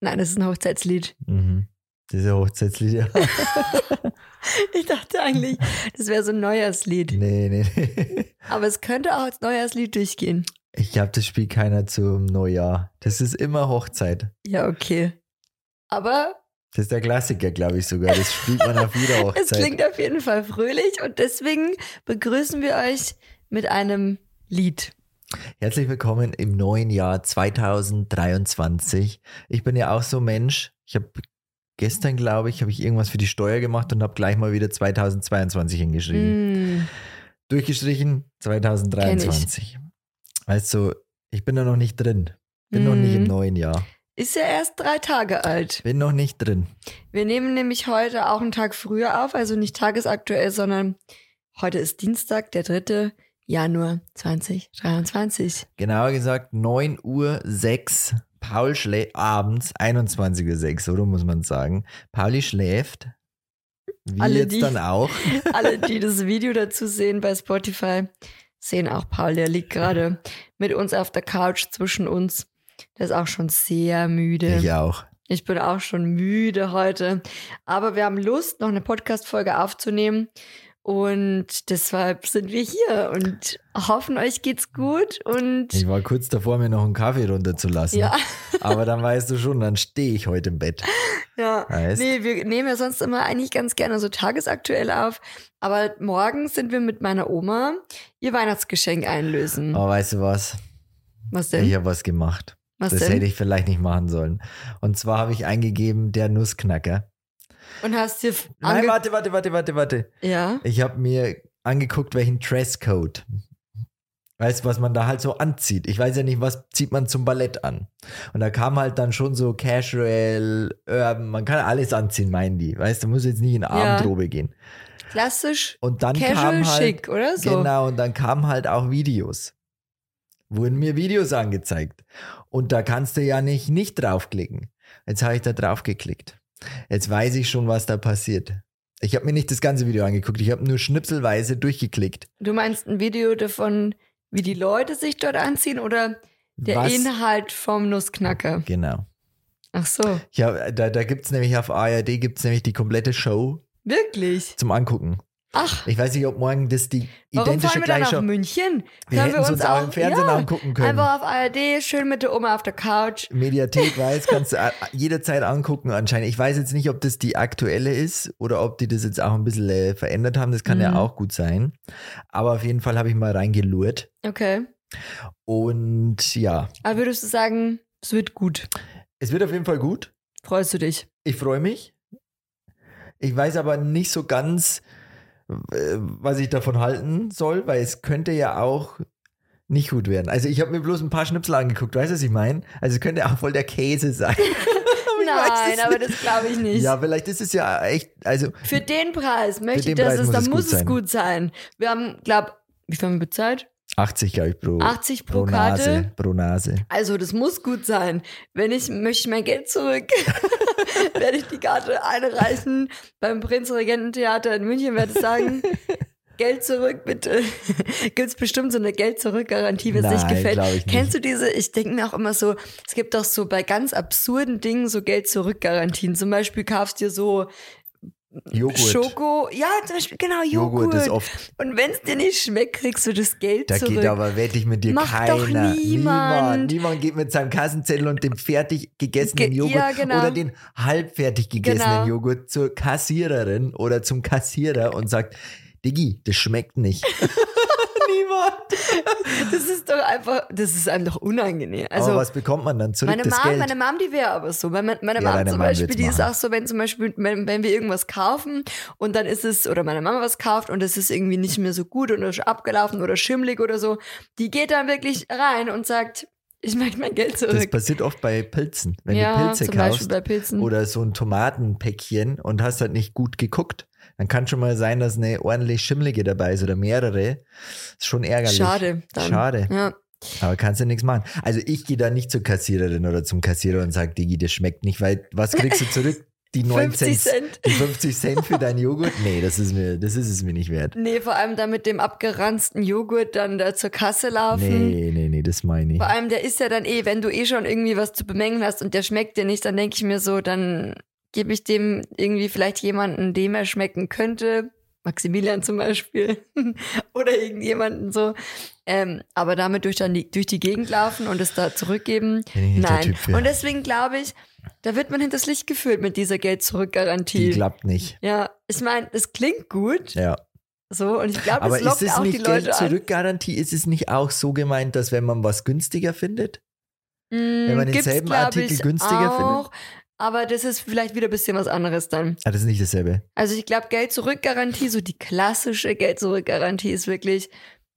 Nein, das ist ein Hochzeitslied. Mhm. Diese Hochzeitslieder. Ich dachte eigentlich, das wäre so ein Neujahrslied. nee, nee, nee. Aber es könnte auch als Neujahrslied durchgehen. Ich glaube, das spielt keiner zum Neujahr. Das ist immer Hochzeit. Ja, okay. Aber Das ist der Klassiker, glaube ich sogar. Das spielt man auf jeder es Hochzeit. klingt auf jeden Fall fröhlich und deswegen begrüßen wir euch mit einem Lied. Herzlich willkommen im neuen Jahr 2023. Ich bin ja auch so ein Mensch. Ich habe gestern, glaube ich, habe ich irgendwas für die Steuer gemacht und habe gleich mal wieder 2022 hingeschrieben. Mm, Durchgestrichen 2023. Also, ich bin da noch nicht drin. Bin noch nicht im Mhm. neuen Jahr. ist ja erst drei Tage alt. Bin noch nicht drin. Wir nehmen nämlich heute auch einen Tag früher auf, also nicht tagesaktuell, sondern heute ist Dienstag, der 3. Januar 2023. Genauer gesagt 9 Uhr 6. Paul schläft abends, 21 Uhr 6, so muss man sagen. Pauli schläft. Wie Alle, jetzt die- dann auch. Alle, die das Video dazu sehen bei Spotify, sehen auch Paul, der liegt gerade mit uns auf der Couch zwischen uns. Der ist auch schon sehr müde. Ich auch. Ich bin auch schon müde heute. Aber wir haben Lust, noch eine Podcast-Folge aufzunehmen. Und deshalb sind wir hier und hoffen, euch geht's gut. Und Ich war kurz davor, mir noch einen Kaffee runterzulassen. ja, Aber dann weißt du schon, dann stehe ich heute im Bett. ja. Heißt? Nee, wir nehmen ja sonst immer eigentlich ganz gerne so tagesaktuell auf. Aber morgen sind wir mit meiner Oma ihr Weihnachtsgeschenk einlösen. Aber weißt du was? Was denn? Ich habe was gemacht. Was das denn? hätte ich vielleicht nicht machen sollen. Und zwar habe ich eingegeben, der Nussknacker. Und hast dir Nein, warte, warte, warte, warte, warte. Ja. Ich habe mir angeguckt, welchen Dresscode. Weißt du, was man da halt so anzieht? Ich weiß ja nicht, was zieht man zum Ballett an. Und da kam halt dann schon so casual, urban, man kann alles anziehen, meinen die. Weißt du, muss jetzt nicht in Abendrobe gehen. Klassisch Und dann casual kam halt, schick, oder so? Genau, und dann kamen halt auch Videos. Wurden mir Videos angezeigt. Und da kannst du ja nicht nicht draufklicken. Jetzt habe ich da drauf geklickt. Jetzt weiß ich schon, was da passiert. Ich habe mir nicht das ganze Video angeguckt, ich habe nur schnipselweise durchgeklickt. Du meinst ein Video davon, wie die Leute sich dort anziehen oder der was? Inhalt vom Nussknacker? Genau. Ach so, Ja, da, da gibt es nämlich auf ARD gibt's nämlich die komplette Show wirklich? zum Angucken. Ach, Ich weiß nicht, ob morgen das die warum identische fahren wir dann nach. München? Wir hätten es uns auch im Fernsehen ja, angucken können. Einfach auf ARD, schön mit der Oma auf der Couch. Mediathek weiß, kannst du jederzeit angucken anscheinend. Ich weiß jetzt nicht, ob das die aktuelle ist oder ob die das jetzt auch ein bisschen äh, verändert haben. Das kann ja Mhm. auch gut sein. Aber auf jeden Fall habe ich mal reingelurrt. Okay. Und ja, Aber würdest du sagen, es wird gut? es wird auf jeden Fall gut. Freust du dich? Ich freue mich. Ich weiß aber nicht so ganz, was ich davon halten soll, weil es könnte ja auch nicht gut werden. Also ich habe mir bloß ein paar Schnipsel angeguckt, weißt du, was ich meine? Also es könnte auch voll der Käse sein. Nein, aber das glaube ich nicht. Ja, vielleicht ist es ja echt, also Für den Preis möchte ich, dass es, dann muss es gut sein. Wir haben, glaub, wie viel haben wir bezahlt? 80, glaube ich, pro, 80 pro, pro Karte. Nase. Pro Nase. Also, das muss gut sein. Wenn ich möchte mein Geld zurück, werde ich die Karte einreichen beim Prinzregententheater in München, werde ich sagen, Geld zurück, bitte. Gibt es bestimmt so eine Geld-Zurück-Garantie, wenn es nicht gefällt. ich nicht. Kennst du diese? Ich denke mir auch immer so, es gibt doch so bei ganz absurden Dingen so Geld-Zurück-Garantien. Zum Beispiel kaufst dir so Joghurt. Schoko, ja, zum Beispiel, genau, Joghurt. Joghurt ist oft, Und wenn es dir nicht schmeckt, kriegst du das Geld da zurück. geht aber wette ich mit dir Macht doch keiner. niemand. niemand. Niemand geht mit seinem Kassenzettel und dem fertig gegessenen Ge- Joghurt ja, genau. oder den halbfertig gegessenen Genau. Joghurt zur Kassiererin oder zum Kassierer und sagt, Diggi, das schmeckt nicht. niemand. Das ist doch einfach, das ist einem doch unangenehm. Also, aber was bekommt man dann zurück? meine das Mom, Geld? meine Mom, die wäre aber so. Meine, meine Ja, Mom zum Mom Beispiel, die ist auch so, wenn zum Beispiel, wenn, wenn wir irgendwas kaufen und dann ist es, oder meine Mama was kauft und es ist irgendwie nicht mehr so gut oder ist abgelaufen oder schimmlig oder so, die geht dann wirklich rein und sagt, ich möchte mein Geld das zurück. passiert oft bei Pilzen. Wenn ja, du Pilze kaufst bei Pilzen. oder so ein Tomatenpäckchen und hast halt nicht gut geguckt, dann kann schon mal sein, dass eine ordentlich schimmlige dabei ist oder mehrere. Ist schon ärgerlich. Schade. Dann. Schade. Ja. Aber kannst du nichts machen. Also ich gehe da nicht zur Kassiererin oder zum Kassierer und sage, Digi, das schmeckt nicht, weil was kriegst du zurück? die 9 50 Cent, Cent. die 50 Cent für deinen Joghurt? Nee, das ist mir, das ist es mir nicht wert. Nee, vor allem dann mit dem abgeranzten Joghurt dann da zur Kasse laufen. Nee, nee, nee, das meine ich. Vor allem, der ist ja dann eh, wenn du eh schon irgendwie was zu bemängeln hast und der schmeckt dir nicht, dann denke ich mir so, dann gebe ich dem irgendwie vielleicht jemanden, dem er schmecken könnte. Maximilian zum Beispiel. Oder irgendjemanden so. Ähm, aber damit durch, dann die, durch die Gegend laufen und es da zurückgeben. Nein. Und deswegen glaube ich, da wird man hinters Licht geführt mit dieser Die Geld-Zurück-Garantie. klappt nicht. Ja, ich meine, es klingt gut. Ja. So, und ich glaube, es lockt ist es auch die nicht Leute an. Geld-Zurück-Garantie? Ist es nicht auch so gemeint, dass wenn man was günstiger findet? Wenn man denselben Artikel günstiger auch, Aber das ist vielleicht wieder ein bisschen was anderes dann. Ah, das ist nicht dasselbe. Also ich glaube, Geld-Zurück-Garantie, so die klassische Geld-Zurück-Garantie ist wirklich,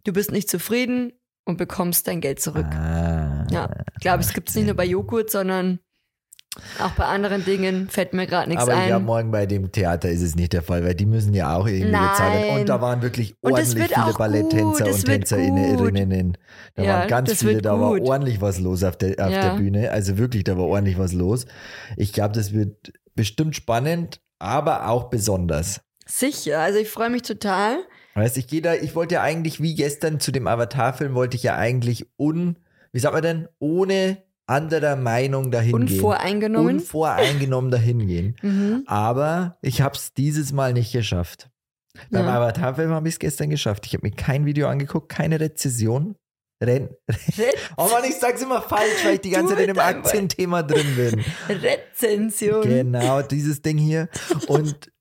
du bist nicht zufrieden und bekommst dein Geld zurück. Ah, Ja, ich glaube, es gibt es nicht nur bei Joghurt, sondern auch bei anderen Dingen fällt mir gerade nichts Aber ich ein. glaube, morgen bei dem Theater ist es nicht der Fall, weil die müssen ja auch irgendwie Nein. bezahlt werden. Und da waren wirklich ordentlich viele Balletttänzer und Tänzerinnen. Da Ja, waren ganz viele, da war ordentlich was los auf der, auf Ja. der Bühne. Also wirklich, da war ordentlich was los. Ich glaube, das wird bestimmt spannend, aber auch besonders. Sicher, also ich freue mich total. Weißt, ich gehe da, ich wollte ja eigentlich, wie gestern zu dem Avatar-Film, wollte ich ja eigentlich un, wie sagt man denn, ohne anderer Meinung dahin gehen. Unvoreingenommen. Unvoreingenommen dahin gehen. mhm. Aber ich habe es dieses Mal nicht geschafft. Beim Ja. Avatar-Film habe ich es gestern geschafft. Ich habe mir kein Video angeguckt, keine Rezession. Ren oh Mann, ich sag's immer falsch, weil ich die ganze Zeit in dem Aktienthema drin bin. Rezension. Genau, dieses Ding hier. Und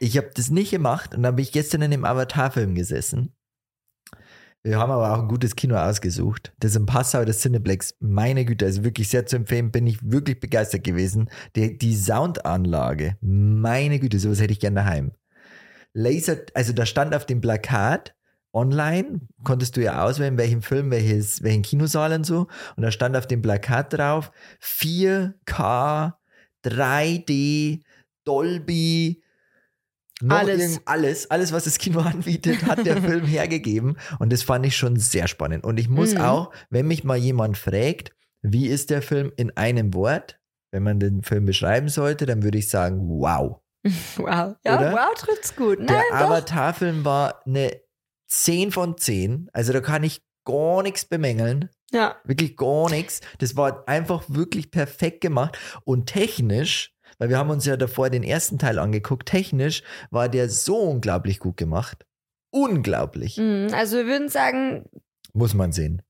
ich habe das nicht gemacht und dann bin ich gestern in dem Avatar-Film gesessen. Wir haben aber auch ein gutes Kino ausgesucht. Das ist in Passau, das Cineplex. Meine Güte, also wirklich sehr zu empfehlen, bin ich wirklich begeistert gewesen. Die, die Soundanlage, meine Güte, sowas hätte ich gerne daheim. Laser, also da stand auf dem Plakat online, konntest du ja auswählen, welchen Film, welches, welchen Kinosaal und so. Und da stand auf dem Plakat drauf 4K, 3D, Dolby, Alles. alles, alles, was das Kino anbietet, hat der Film hergegeben. Und das fand ich schon sehr spannend. Und ich muss Mhm. auch, wenn mich mal jemand fragt, wie ist der Film in einem Wort, wenn man den Film beschreiben sollte, dann würde ich sagen, wow. Wow. Ja, Oder? wow, trifft's gut. Nein, Der. Avatar-Film war eine 10 von 10. Also da kann ich gar nichts bemängeln. Ja. Wirklich gar nichts. Das war einfach wirklich perfekt gemacht. Und technisch, weil wir haben uns ja davor den ersten Teil angeguckt, technisch war der so unglaublich gut gemacht. Unglaublich. Mhm, Also wir würden sagen, Muss man sehen.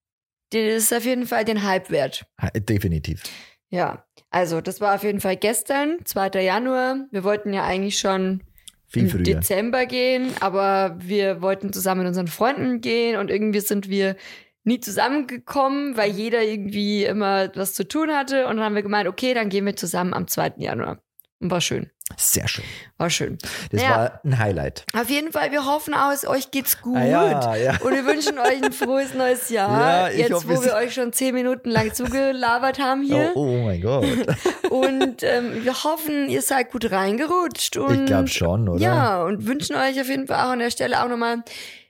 das ist auf jeden Fall den Hype wert. Definitiv. Ja. Also das war auf jeden Fall gestern, 2. Januar. Wir wollten ja eigentlich schon Viel im. Dezember gehen, aber wir wollten zusammen mit unseren Freunden gehen und irgendwie sind wir nie zusammengekommen, weil jeder irgendwie immer was zu tun hatte. Und dann haben wir gemeint, okay, dann gehen wir zusammen am 2. Januar. Und war schön. Sehr schön. War schön. Das Naja. war ein Highlight. Auf jeden Fall, wir hoffen aus, euch geht's gut. Ah, ja, ja. Und wir wünschen euch ein frohes neues Jahr. Ja, Jetzt, hoffe, wo wir euch schon zehn Minuten lang zugelabert haben Oh, hier. oh mein Gott. Und ähm, wir hoffen, ihr seid gut reingerutscht. Und, Ich glaube schon, oder? Ja, und wünschen euch auf jeden Fall auch an der Stelle auch nochmal,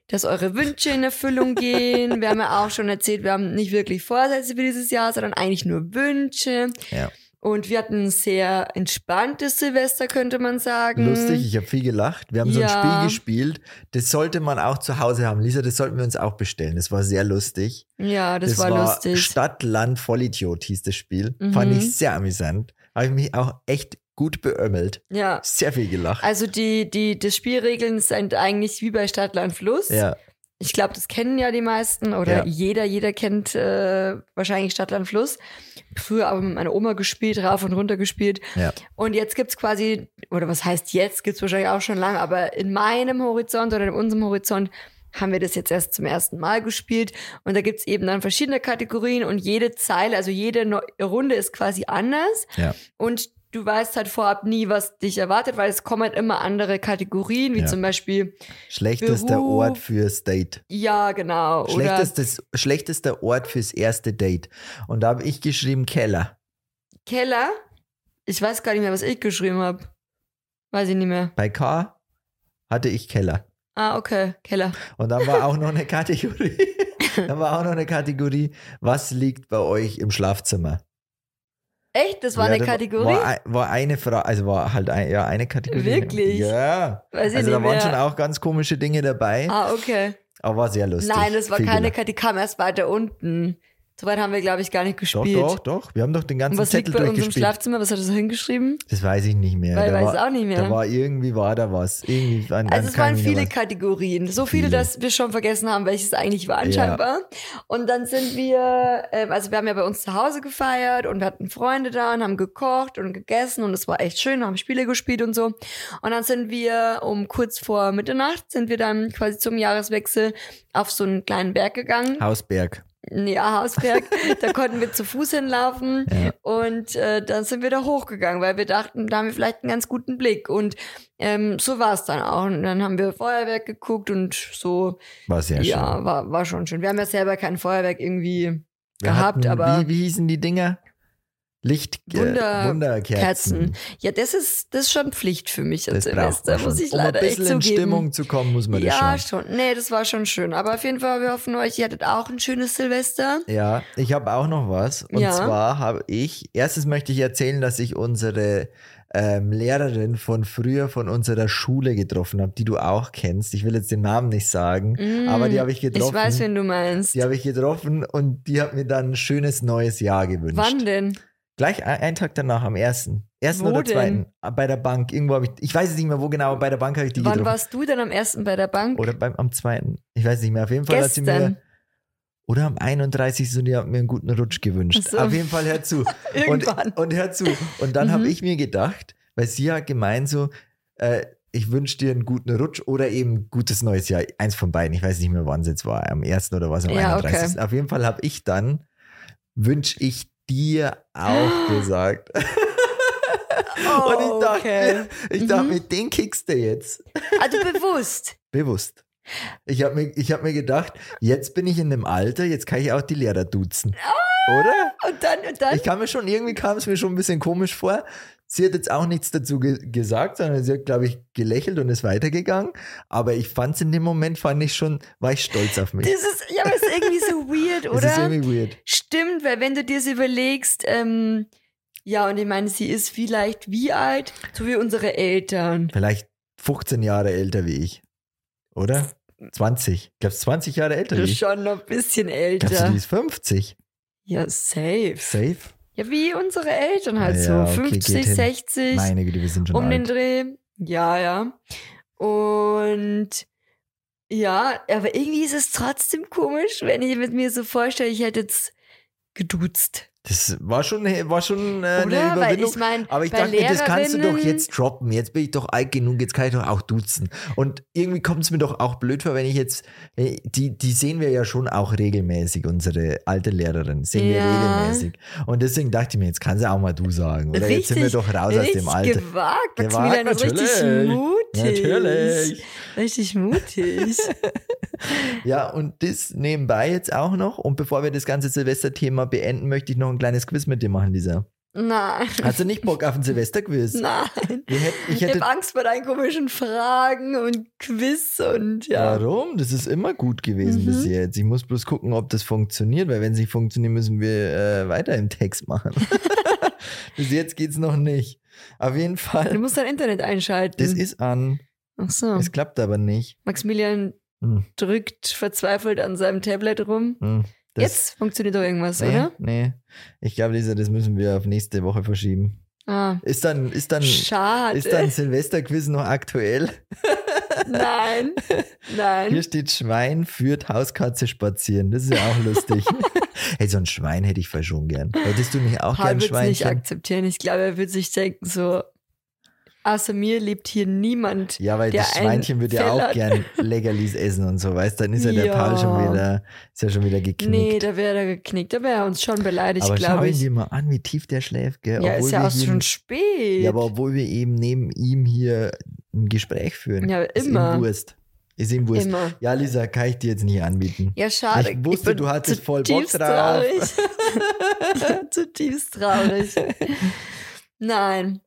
dass eure Wünsche in Erfüllung gehen. wir haben ja auch schon erzählt, wir haben nicht wirklich Vorsätze für dieses Jahr, sondern eigentlich nur Wünsche. Ja. Und wir hatten ein sehr entspanntes Silvester, könnte man sagen. Lustig, ich habe viel gelacht. Wir haben so ein Ja. Spiel gespielt. Das sollte man auch zu Hause haben. Lisa, das sollten wir uns auch bestellen. Das war sehr lustig. Ja, das, war, lustig. Stadt, Land, Vollidiot hieß das Spiel. Mhm. Fand ich sehr amüsant. Habe ich mich auch echt gut beömmelt. Ja. Sehr viel gelacht. Also die, die, die Spielregeln sind eigentlich wie bei Stadt, Land, Fluss. ja, Ich glaube, das kennen ja die meisten oder Ja. jeder, jeder kennt äh, wahrscheinlich Stadt, Land, Fluss. Früher aber mit meiner Oma gespielt, rauf und runter gespielt. ja. Und jetzt gibt's quasi, oder was heißt jetzt, gibt's wahrscheinlich auch schon lange, aber in meinem Horizont oder in unserem Horizont haben wir das jetzt erst zum ersten Mal gespielt. Und da gibt's eben dann verschiedene Kategorien und jede Zeile, also jede Runde ist quasi anders. ja. Und du weißt halt vorab nie, was dich erwartet, weil es kommen halt immer andere Kategorien, wie Ja. zum Beispiel, Schlechtester Beruf. Ort fürs Date. ja, genau. Schlechtestes, schlechtester Ort fürs erste Date. Und da habe ich geschrieben Keller. Keller. Ich weiß gar nicht mehr, was ich geschrieben habe. Weiß ich nicht mehr. Bei K hatte ich Keller. Ah, okay, Keller. Und dann war auch noch eine Kategorie. dann war auch noch eine Kategorie, was liegt bei euch im Schlafzimmer? Echt? Das war Ja, eine da Kategorie? War, war eine Frage, also war halt ein, ja, eine Kategorie. Wirklich? Ja. Weiß also da waren mehr. schon auch ganz komische Dinge dabei, ah, okay. aber war sehr lustig. Nein, das war Viel keine. Kategorie, die kam erst weiter unten. So weit haben wir, glaube ich, gar nicht Doch, gespielt. doch, doch. Wir haben doch den ganzen was liegt Zettel bei uns im. Schlafzimmer? Was hat er so hingeschrieben? Das weiß ich nicht mehr. Weil da weiß war, auch nicht mehr. Da war irgendwie war da was. Irgendwie an, Also es waren viele. Kategorien. So viele, Viele. dass wir schon vergessen haben, welches eigentlich war Ja. anscheinbar. Und dann sind wir, ähm, also wir haben ja bei uns zu Hause gefeiert und hatten Freunde da und haben gekocht und gegessen und es war echt schön, haben Spiele gespielt und so. Und dann sind wir um kurz vor Mitternacht sind wir dann quasi zum Jahreswechsel auf so einen kleinen Berg gegangen. Hausberg. Ja, Hausberg. da konnten wir zu Fuß hinlaufen Ja. und äh, dann sind wir da hochgegangen, weil wir dachten, da haben wir vielleicht einen ganz guten Blick. Und ähm, so war es dann auch. Und dann haben wir Feuerwerk geguckt und so, War sehr schön. ja, war, war schon schön. Wir haben ja selber kein Feuerwerk irgendwie Wir gehabt, hatten, aber Wie, wie hießen die Dinger? Licht, äh, Wunder- Wunderkerzen. Kerzen. Ja, das ist, das ist schon Pflicht für mich als Silvester, muss ich um ein leider echt bisschen in. Stimmung zu kommen, muss man das ja, schon. schon. Nee, das war schon schön. Aber auf jeden Fall, wir hoffen euch, ihr hattet auch ein schönes Silvester. Ja, ich habe auch noch was. Und Ja. zwar habe ich, erstes möchte ich erzählen, dass ich unsere ähm, Lehrerin von früher von unserer Schule getroffen habe, die du auch kennst. Ich will jetzt den Namen nicht sagen, Mm, aber die habe ich getroffen. Ich weiß, wen du meinst. Die habe ich getroffen und die hat mir dann ein schönes neues Jahr gewünscht. Wann denn? Gleich ein- einen Tag danach, am ersten. Ersten Wo oder zweiten. Ah, Bei der Bank. Irgendwo habe ich, ich weiß es nicht mehr wo genau, aber bei der Bank habe ich die Wann getroffen. warst du denn am ersten bei der Bank? Oder beim, am zweiten. Ich weiß nicht mehr. Auf jeden Fall hat sie Gestern. mir. Oder am 31. und die hat mir einen guten Rutsch gewünscht. So. Auf jeden Fall hör zu. und, Irgendwann. und hör zu. Und dann Mhm. habe ich mir gedacht, weil sie hat gemeint so, äh, ich wünsche dir einen guten Rutsch oder eben gutes neues Jahr. Eins von beiden. Ich weiß nicht mehr, wann es jetzt war. Am 1. oder was am Ja, 31. Auf jeden Fall habe ich dann, wünsche ich dir auch gesagt. Oh, und ich dachte, okay. ich dachte Mhm. mir, den kickst du jetzt. Also bewusst. Bewusst. Ich habe mir, ich hab mir gedacht, jetzt bin ich in dem Alter, jetzt kann ich auch die Lehrer duzen. Oder? Und dann, und dann. Ich kam mir schon, irgendwie kam es mir schon ein bisschen komisch vor. Sie hat jetzt auch nichts dazu ge gesagt, sondern sie hat, glaube ich, gelächelt und ist weitergegangen. Aber ich fand es in dem Moment, fand ich schon, war ich stolz auf mich. das ist, ja, aber ist irgendwie so weird, Das ist oder? irgendwie weird. Stimmt, weil wenn du dir das überlegst, ähm, ja, und ich meine, sie ist vielleicht wie alt? So wie unsere Eltern. Vielleicht 15 Jahre älter wie ich. Oder? 20. Glaubst du 20 Jahre älter wie Das ist ich? schon noch ein bisschen Glaubst du, älter. die ist 50? Ja, safe. Safe? Ja, wie unsere Eltern halt Ja, so. okay, geht 50, hin. 60. Meine Güte, wir sind schon um den alt. Dreh. Ja, ja. Und ja, aber irgendwie ist es trotzdem komisch, wenn ich mit mir so vorstelle, ich hätte jetzt geduzt. Das war schon, war schon äh, eine Oder? Weil Überwindung. ich meine, Aber ich dachte mir, das kannst du doch jetzt droppen. Jetzt bin ich doch alt genug, jetzt kann ich doch auch duzen. Und irgendwie kommt es mir doch auch blöd vor, wenn ich jetzt, äh, die, die sehen wir ja schon auch regelmäßig, unsere alte Lehrerin, sehen wir Ja. regelmäßig. Und deswegen dachte ich mir, jetzt kannst du auch mal du sagen. Oder jetzt sind wir doch raus aus richtig dem Alter. gewagt. Gewagt, Maximilian ist richtig mutig. Natürlich. Richtig mutig. Ja, und das nebenbei jetzt auch noch. Und bevor wir das ganze Silvester-Thema beenden, möchte ich noch ein kleines Quiz mit dir machen, Lisa. Nein. Hast du nicht Bock auf ein Silvester-Quiz? Nein. Wir hätt- Ich Ich, hätte habe Angst vor deinen komischen Fragen und Quiz und ja. Warum? Das ist immer gut gewesen Mhm. bis jetzt. Ich muss bloß gucken, ob das funktioniert, weil wenn es nicht funktioniert, müssen wir äh, weiter im Text machen. bis jetzt geht's noch nicht. Auf jeden Du Fall. musst dein Internet einschalten. Das ist an. Ach so. Es klappt aber nicht. Maximilian Hm, drückt verzweifelt an seinem Tablet rum. hm. Jetzt funktioniert doch irgendwas, nee, oder? Nee. Ich glaube, Lisa, das müssen wir auf nächste Woche verschieben. Ah, Ist dann, ist dann, schade. ist dann Silvesterquiz noch aktuell? Nein, Hier nein. steht Schwein führt Hauskatze spazieren. Das ist ja auch lustig. hey, so ein Schwein hätte ich voll schon gern. Hättest du nicht auch Paul gern wird es nicht akzeptieren. Ich glaube, er wird sich denken, so, außer mir lebt hier niemand. Ja, weil der das ein Schweinchen würde ja auch gern Leckerlis essen und so, weißt du? Dann ist ja der Ja. Paul schon wieder, ist ja schon wieder geknickt. Nee, da wäre er geknickt. Da wäre er uns schon beleidigt, Aber schau glaube ihn ich. dir mal an, wie tief der schläft, gell? Ja, Obwohl ist ja auch schon spät. Ja, aber obwohl wir eben neben ihm hier ein Gespräch führen. Ja, Ist immer. ihm Wurst. Ist ihm Wurst. Immer. Ja, Lisa, kann ich dir jetzt nicht anbieten. Ja, schade. Ich wusste, bin du hattest voll Bock zutiefst drauf. Traurig. Zutiefst traurig. Nein.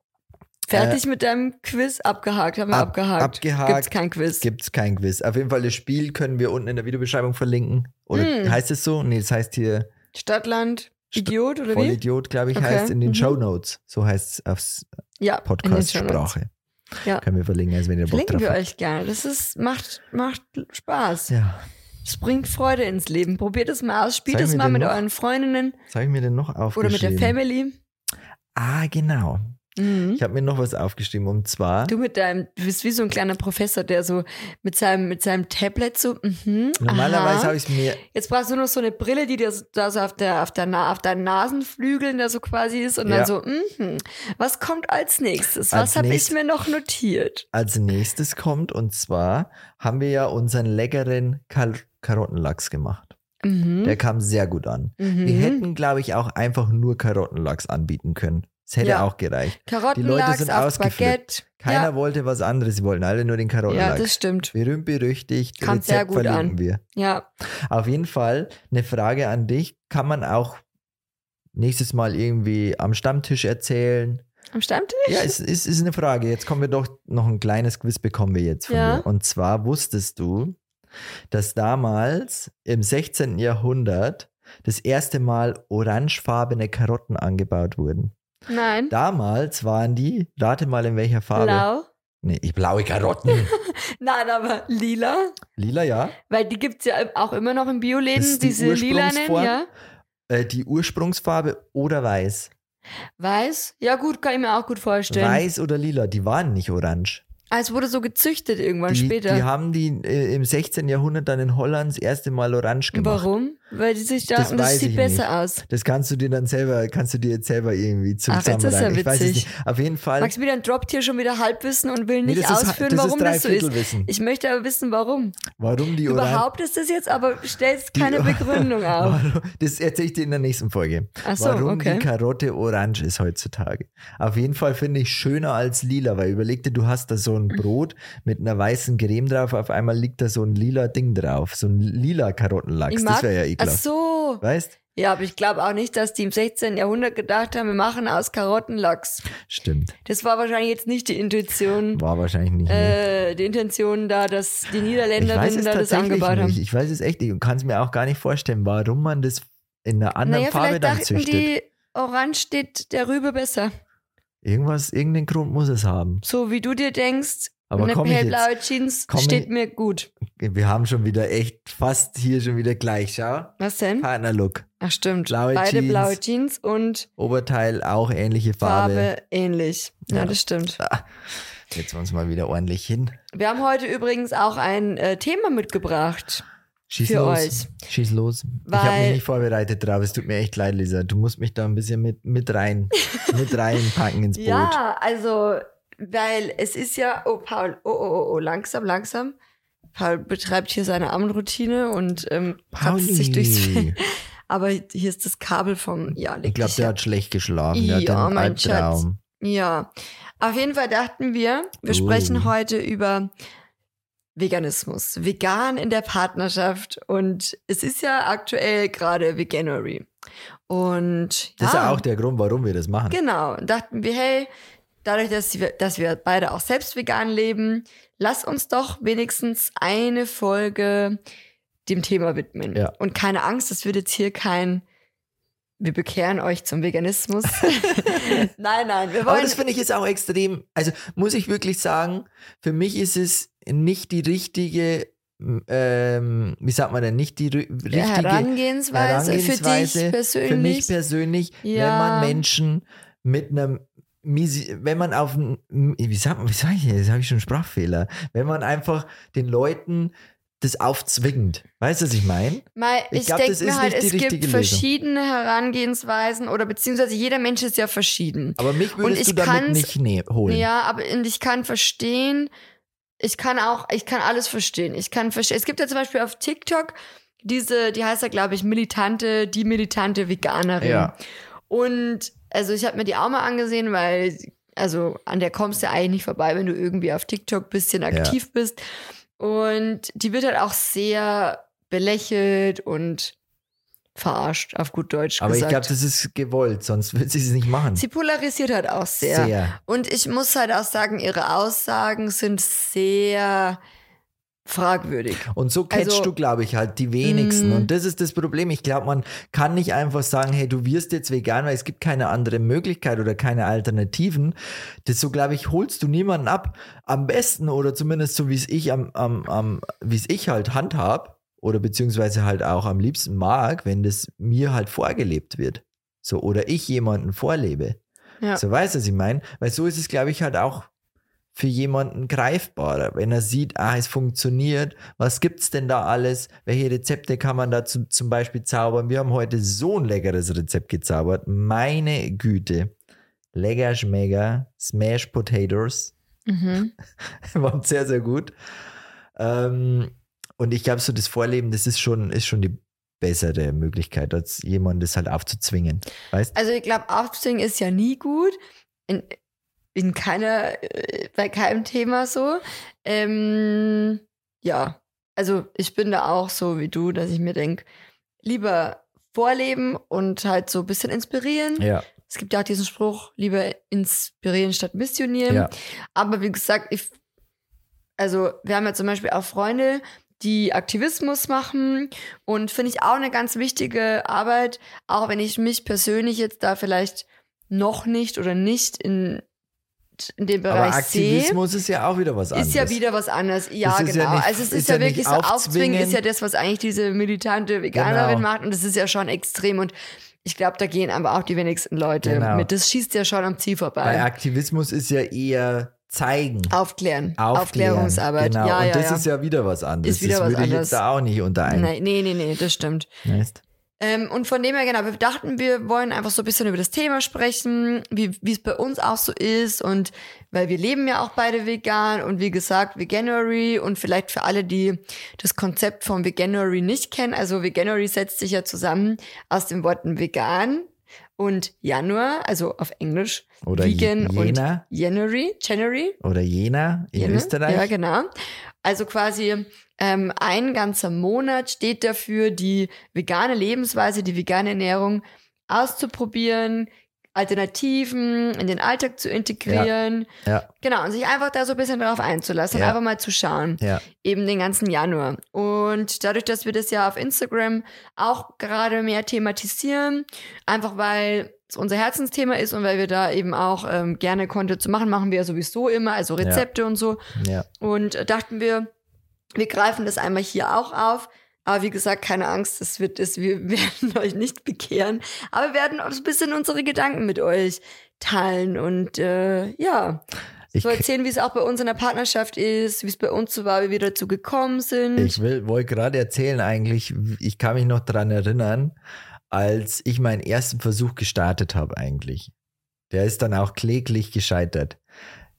Fertig mit deinem Quiz? Abgehakt, haben wir Äh, Ab- abgehakt. abgehakt. Gibt's kein Quiz. Gibt's kein Quiz. Auf jeden Fall, das Spiel können wir unten in der Videobeschreibung verlinken. Oder Hm. heißt es so? Nee, das heißt hier Stadtland, Idiot oder wie? Vollidiot, glaube ich, Okay, heißt in den mhm. Show Notes. So heißt es auf Ja. Podcast-Sprache. Ja. Können wir verlinken, also wenn ihr Bock Verlinken wir habt. euch gerne. Das ist, macht, macht Spaß. Ja. Es bringt Freude ins Leben. Probiert es mal aus. Spielt es mal mit noch? euren Freundinnen ich mir denn noch oder aufgeschrieben? mit der Family. Ah, genau. Mhm. Ich habe mir noch was aufgeschrieben und zwar, Du mit deinem, du bist wie so ein kleiner Professor, der so mit seinem, mit seinem Tablet so, mhm, normalerweise habe ich es mir, Jetzt brauchst du nur noch so eine Brille, die dir da so auf, der, auf, der, auf deinen Nasenflügeln da so quasi ist und Ja. dann so, mhm, was kommt als nächstes? Was habe ich mir noch notiert? als nächstes kommt und zwar haben wir ja unseren leckeren Kar Karottenlachs gemacht. Mhm. Der kam sehr gut an. mhm. Wir hätten, glaube ich, auch einfach nur Karottenlachs anbieten können. Es hätte Ja. auch gereicht. Karottenlachs sind auf ausgeflippt. Baguette. Keiner ja, wollte was anderes, sie wollten alle nur den ja, Karottenlachs. das stimmt. Berühmt berüchtigt, Kam sehr gut verlinken an. wir. Ja, Auf jeden Fall eine Frage an dich. Kann man auch nächstes Mal irgendwie am Stammtisch erzählen? am Stammtisch? Ja, es, es ist eine Frage. Jetzt kommen wir doch, noch ein kleines Quiz bekommen wir jetzt von Ja. dir. Und zwar wusstest du, dass damals im 16. Jahrhundert das erste Mal orangefarbene Karotten angebaut wurden. Nein. Damals waren die, rate mal in welcher Farbe? Blau? Nee, ich- blaue Karotten. Nein, aber lila. Lila, ja. Weil die gibt es ja auch immer noch im Das Bioläden, die diese lilanen, ja. Äh, die Ursprungsfarbe oder weiß. Weiß? Ja, gut, kann ich mir auch gut vorstellen. Weiß oder lila, die waren nicht orange. Ah, es wurde so gezüchtet irgendwann Die, später. die haben die äh, im 16. Jahrhundert dann in Holland das erste Mal orange gemacht. Warum? Weil die sich Das dachten, das, weiß sieht besser nicht. aus. Das kannst du dir dann selber, kannst du dir jetzt selber irgendwie zum Ach, jetzt ist ja zusammenreimen. Ich weiß es witzig. nicht. Auf jeden Fall. Maximilian droppt hier schon wieder Halbwissen und will Nee, nicht das ist- ausführen, das ist warum das so ist. Ich möchte aber wissen, warum. Warum die Orange? behauptest es jetzt, aber stellst Die- keine Begründung auf. Das erzähle ich dir in der nächsten Folge. Ach so, Warum okay. die Karotte orange ist heutzutage. Auf jeden Fall finde ich schöner als lila, weil überleg dir, du hast da so ein Brot mit einer weißen Creme drauf, auf einmal liegt da so ein lila Ding drauf, so ein lila Karottenlachs. Das wäre ja Ach ekelhaft. so. Weißt? Ja, aber ich glaube auch nicht, dass die im 16. Jahrhundert gedacht haben, wir machen aus Karottenlachs. Stimmt. Das war wahrscheinlich jetzt nicht die Intention, War wahrscheinlich nicht. äh, die Intention da, dass die Niederländerinnen da das angebaut nicht. haben. Ich weiß es echt nicht und kann es mir auch gar nicht vorstellen, warum man das in einer anderen Naja, Farbe dann züchtet. die, orange steht der Rübe besser. Irgendwas, irgendeinen Grund muss es haben. So wie du dir denkst, Aber eine hellblaue Jeans komm steht ich- mir gut. Wir haben schon wieder echt fast hier schon wieder gleich. Schau. Was denn? Partnerlook. Ach stimmt. Blaue Beide Jeans. blaue Jeans und Oberteil auch ähnliche Farbe. Farbe, ähnlich. Ja, Ja. das stimmt. Jetzt wir uns mal wieder ordentlich hin. Wir haben heute übrigens auch ein äh, Thema mitgebracht. Schieß Für los. euch. Schieß los. ich habe Weil- mich nicht vorbereitet drauf. Es tut mir echt leid, Lisa. Du musst mich da ein bisschen mit, mit rein, mit reinpacken ins Boot. Ja, also, weil es ist ja, oh Paul, oh, oh, oh, oh, langsam, langsam. Paul betreibt hier seine Abendroutine und ähm, kratzt sich durchs Fell. Aber hier ist das Kabel vom, ja, leg Ich glaube, der ja. hat schlecht geschlafen. Der Ja, hat einen mein Schatz. Ja, auf jeden Fall dachten wir, wir Oh. sprechen heute über Veganismus, vegan in der Partnerschaft und es ist ja aktuell gerade Veganuary. Und Das ist ja, ja auch der Grund, warum wir das machen. Genau. Dachten wir, hey, dadurch, dass wir, dass wir beide auch selbst vegan leben, lass uns doch wenigstens eine Folge dem Thema widmen. Ja. Und keine Angst, das wird jetzt hier kein, wir bekehren euch zum Veganismus. nein, nein, wir Aber wollen. das finde ich ist auch extrem, also muss ich wirklich sagen, für mich ist es nicht die richtige, ähm, wie sagt man denn, nicht die ri- richtige Herangehensweise, Herangehensweise für dich persönlich. Für mich persönlich, wenn Ja. man Menschen mit einem wenn man auf wie man, wie sag ich jetzt, habe ich schon Sprachfehler, wenn man einfach den Leuten das aufzwingt. Weißt du, was ich meine? Ich ich denke mir halt, es gibt Lösung. verschiedene Herangehensweisen oder beziehungsweise jeder Mensch ist ja verschieden. Aber mich würdest ich du damit nicht ne holen. Ja, aber und ich kann verstehen, ich kann auch, ich kann alles verstehen. Ich kann verstehen. Es gibt ja zum Beispiel auf TikTok diese, die heißt ja, glaube ich, militante, die militante Veganerin. Ja. Und also ich habe mir die auch mal angesehen, weil, also an der kommst du eigentlich nicht vorbei, wenn du irgendwie auf TikTok ein bisschen aktiv bist. Und die wird halt auch sehr belächelt und verarscht, auf gut Deutsch Aber ich gesagt. glaube, das ist gewollt, sonst würde sie es nicht machen. Sie polarisiert halt auch sehr. Sehr. Und ich muss halt auch sagen, ihre Aussagen sind sehr fragwürdig. Und so catchst Also- du, glaube ich, halt die wenigsten. Mm. Und das ist das Problem. Ich glaube, man kann nicht einfach sagen, hey, du wirst jetzt vegan, weil es gibt keine andere Möglichkeit oder keine Alternativen. Das so, glaube ich, holst du niemanden ab. Am besten oder zumindest so, wie es ich am, am, am wie es ich halt handhab oder beziehungsweise halt auch am liebsten mag, wenn das mir halt vorgelebt wird. So, oder ich jemanden vorlebe. Ja. So weißt du, was ich meine? Weil so ist es, glaube ich, halt auch für jemanden greifbarer, wenn er sieht, ah, es funktioniert, was gibt's denn da alles, welche Rezepte kann man da zum, Beispiel zaubern. Wir haben heute so ein leckeres Rezept gezaubert, meine Güte. Lecker Schmecker, Smash Potatoes, Mhm. waren sehr, sehr gut. Ähm, und ich glaube, so das Vorleben, das ist schon, ist schon die bessere Möglichkeit, als jemand das halt aufzuzwingen. Weißt Also ich glaube, Aufzwingen ist ja nie gut. In, in keiner, äh, bei keinem Thema so. Ähm, ja, also ich bin da auch so wie du, dass ich mir denke, lieber vorleben und halt so ein bisschen inspirieren. Ja, Es gibt ja auch diesen Spruch, lieber inspirieren statt missionieren. ja, Aber wie gesagt, ich, also wir haben ja zum Beispiel auch Freunde, die Aktivismus machen und finde ich auch eine ganz wichtige Arbeit, auch wenn ich mich persönlich jetzt da vielleicht noch nicht oder nicht in, in dem aber Bereich sehe. Aktivismus ist ja auch wieder was anderes. Ist ja wieder was anderes. Ja, ist ja genau. nicht- also es ist, ist ja, ja wirklich so aufzwingen, ist ja das, was eigentlich diese militante Veganerin Genau. macht und das ist ja schon extrem und ich glaube, da gehen aber auch die wenigsten Leute Genau. mit. Das schießt ja schon am Ziel Bei vorbei. Aktivismus ist ja eher zeigen. Aufklären. Aufklären. Aufklärungsarbeit. Genau. Ja, und ja, das ja. ist ja wieder was anderes. Ist wieder das was würde ich anderes. jetzt da auch nicht unter einen. Nein, nee, nee, nee, das stimmt. Weißt? Ähm, und von dem her, genau, wir dachten, wir wollen einfach so ein bisschen über das Thema sprechen, wie es bei uns auch so ist und weil wir leben ja auch beide vegan und wie gesagt, Veganuary und vielleicht für alle, die das Konzept von Veganuary nicht kennen, also Veganuary setzt sich ja zusammen aus den Worten vegan und Januar, also auf Englisch, Oder vegan Je- und Jena. January, January, Oder Jena in Jena? Österreich. Ja, genau. Also quasi ähm, ein ganzer Monat steht dafür, die vegane Lebensweise, die vegane Ernährung auszuprobieren, Alternativen in den Alltag zu integrieren. Ja, Genau, und sich einfach da so ein bisschen darauf einzulassen Ja. einfach mal zu schauen. ja. Eben den ganzen Januar. Und dadurch, dass wir das ja auf Instagram auch gerade mehr thematisieren, einfach weil unser Herzensthema ist und weil wir da eben auch ähm, gerne Content zu machen, machen wir ja sowieso immer, also Rezepte und so. ja. Und äh, dachten wir, wir greifen das einmal hier auch auf. Aber wie gesagt, keine Angst, das wird es, wir werden euch nicht bekehren. Aber wir werden auch ein bisschen unsere Gedanken mit euch teilen und äh, ja, Ich, so erzählen, wie es auch bei uns in der Partnerschaft ist, wie es bei uns so war, wie wir dazu gekommen sind. ich will, wollte gerade erzählen eigentlich, ich kann mich noch daran erinnern, als ich meinen ersten Versuch gestartet habe eigentlich. Der ist dann auch kläglich gescheitert.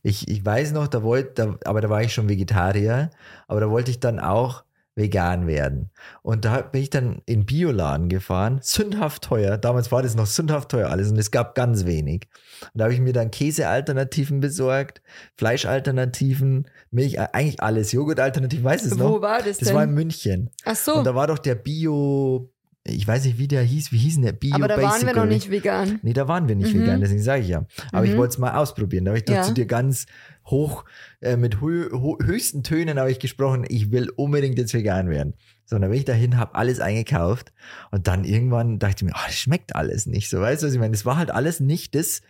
Ich, ich weiß noch, da wollte, aber da war ich schon Vegetarier, aber da wollte ich dann auch vegan werden. Und da bin ich dann in Bioladen gefahren, sündhaft teuer. Damals war das noch sündhaft teuer alles und es gab ganz wenig. Und da habe ich mir dann Käsealternativen besorgt, Fleischalternativen, Milch, äh, eigentlich alles, Joghurtalternativen, weißt du es noch? Wo war das, Das denn? war in München. Ach so, Und da war doch der Bio, ich weiß nicht, wie der hieß, wie hieß denn der Bio aber da waren Basic wir noch nicht vegan. Nee, da waren wir nicht Mhm. vegan, deswegen sage ich ja. Aber ich Mhm. wollte es mal ausprobieren. Da habe ich doch Ja. zu dir ganz hoch, äh, mit hö ho höchsten Tönen habe ich gesprochen, ich will unbedingt jetzt vegan werden. So, und dann bin ich dahin, habe alles eingekauft und dann irgendwann dachte ich mir, oh, das schmeckt alles nicht. So, weißt du, was ich meine? Das war halt alles nicht das,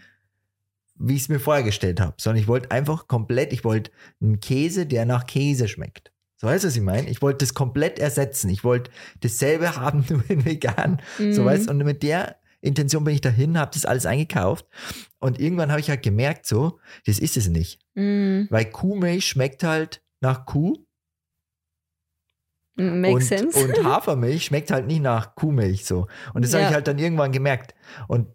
wie ich es mir vorgestellt habe, sondern ich wollte einfach komplett, ich wollte einen Käse, der nach Käse schmeckt. So weißt du, was ich meine? Ich wollte das komplett ersetzen. Ich wollte dasselbe haben, nur in vegan. So Mhm. weißt du, und mit der Intention bin ich dahin, habe das alles eingekauft und irgendwann habe ich halt gemerkt, so, das ist es nicht. Mm, Weil Kuhmilch schmeckt halt nach Kuh makes und, sense. und Hafermilch schmeckt halt nicht nach Kuhmilch so. Und das habe Ja. ich halt dann irgendwann gemerkt. Und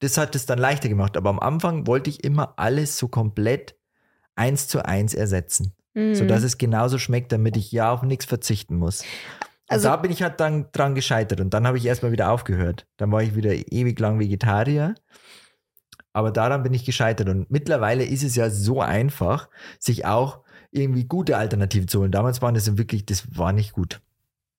das hat es dann leichter gemacht. Aber am Anfang wollte ich immer alles so komplett eins zu eins ersetzen. Mm. sodass es genauso schmeckt, damit ich ja auf nichts verzichten muss. Also- Also da bin ich halt dann dran gescheitert und dann habe ich erstmal wieder aufgehört. Dann war ich wieder ewig lang Vegetarier. Aber daran bin ich gescheitert und mittlerweile ist es ja so einfach, sich auch irgendwie gute Alternativen zu holen. Damals waren das wirklich, das war nicht gut.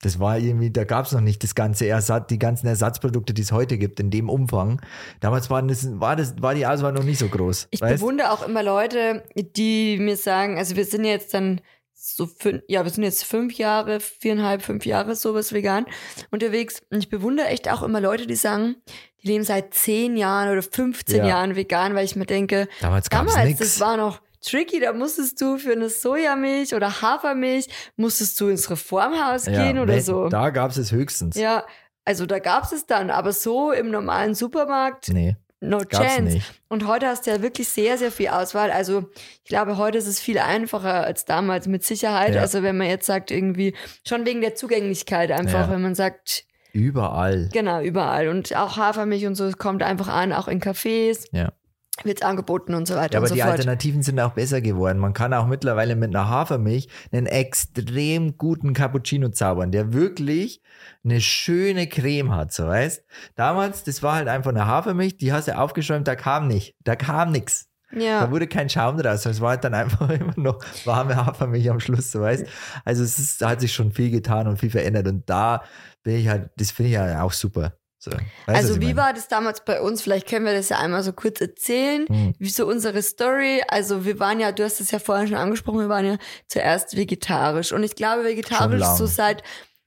Das war irgendwie, da gab es noch nicht das ganze Ersatz, die ganzen Ersatzprodukte, die es heute gibt, in dem Umfang. Damals waren das, war, das, war die Auswahl noch nicht so groß. Ich weißt? bewundere auch immer Leute, die mir sagen, also wir sind jetzt dann so fünf, ja, wir sind jetzt fünf Jahre, viereinhalb, fünf Jahre sowas vegan unterwegs. Und ich bewundere echt auch immer Leute, die sagen, die leben seit zehn Jahren oder 15 Ja. Jahren vegan, weil ich mir denke, Damals gab's damals, das war noch tricky, da musstest du für eine Sojamilch oder Hafermilch, musstest du ins Reformhaus gehen oder so. Da gab es es höchstens. Ja, also da gab es dann, aber so im normalen Supermarkt, Nee, no gab's chance. nicht. Und heute hast du ja wirklich sehr, sehr viel Auswahl. Also ich glaube, heute ist es viel einfacher als damals mit Sicherheit. Ja. Also wenn man jetzt sagt, irgendwie, schon wegen der Zugänglichkeit einfach, Ja. wenn man sagt, Überall. genau, überall. Und auch Hafermilch und so, es kommt einfach an, auch in Cafés. Ja. Wird angeboten und so weiter Ja, aber und so die fort. Alternativen sind auch besser geworden. Man kann auch mittlerweile mit einer Hafermilch einen extrem guten Cappuccino zaubern, der wirklich eine schöne Creme hat, so weißt. Damals, das war halt einfach eine Hafermilch, die hast du aufgeschäumt, da kam nicht, da kam nichts. Da Ja, wurde kein Schaum draus. Es war halt dann einfach immer noch warme Hafermilch am Schluss, so weißt. Also es ist, da hat sich schon viel getan und viel verändert und da bin ich halt, das finde ich ja auch super. So, also wie meine? war das damals bei uns? Vielleicht können wir das ja einmal so kurz erzählen. Hm. wie so unsere Story. Also wir waren ja, du hast es ja vorhin schon angesprochen, wir waren ja zuerst vegetarisch. Und ich glaube, vegetarisch so seit,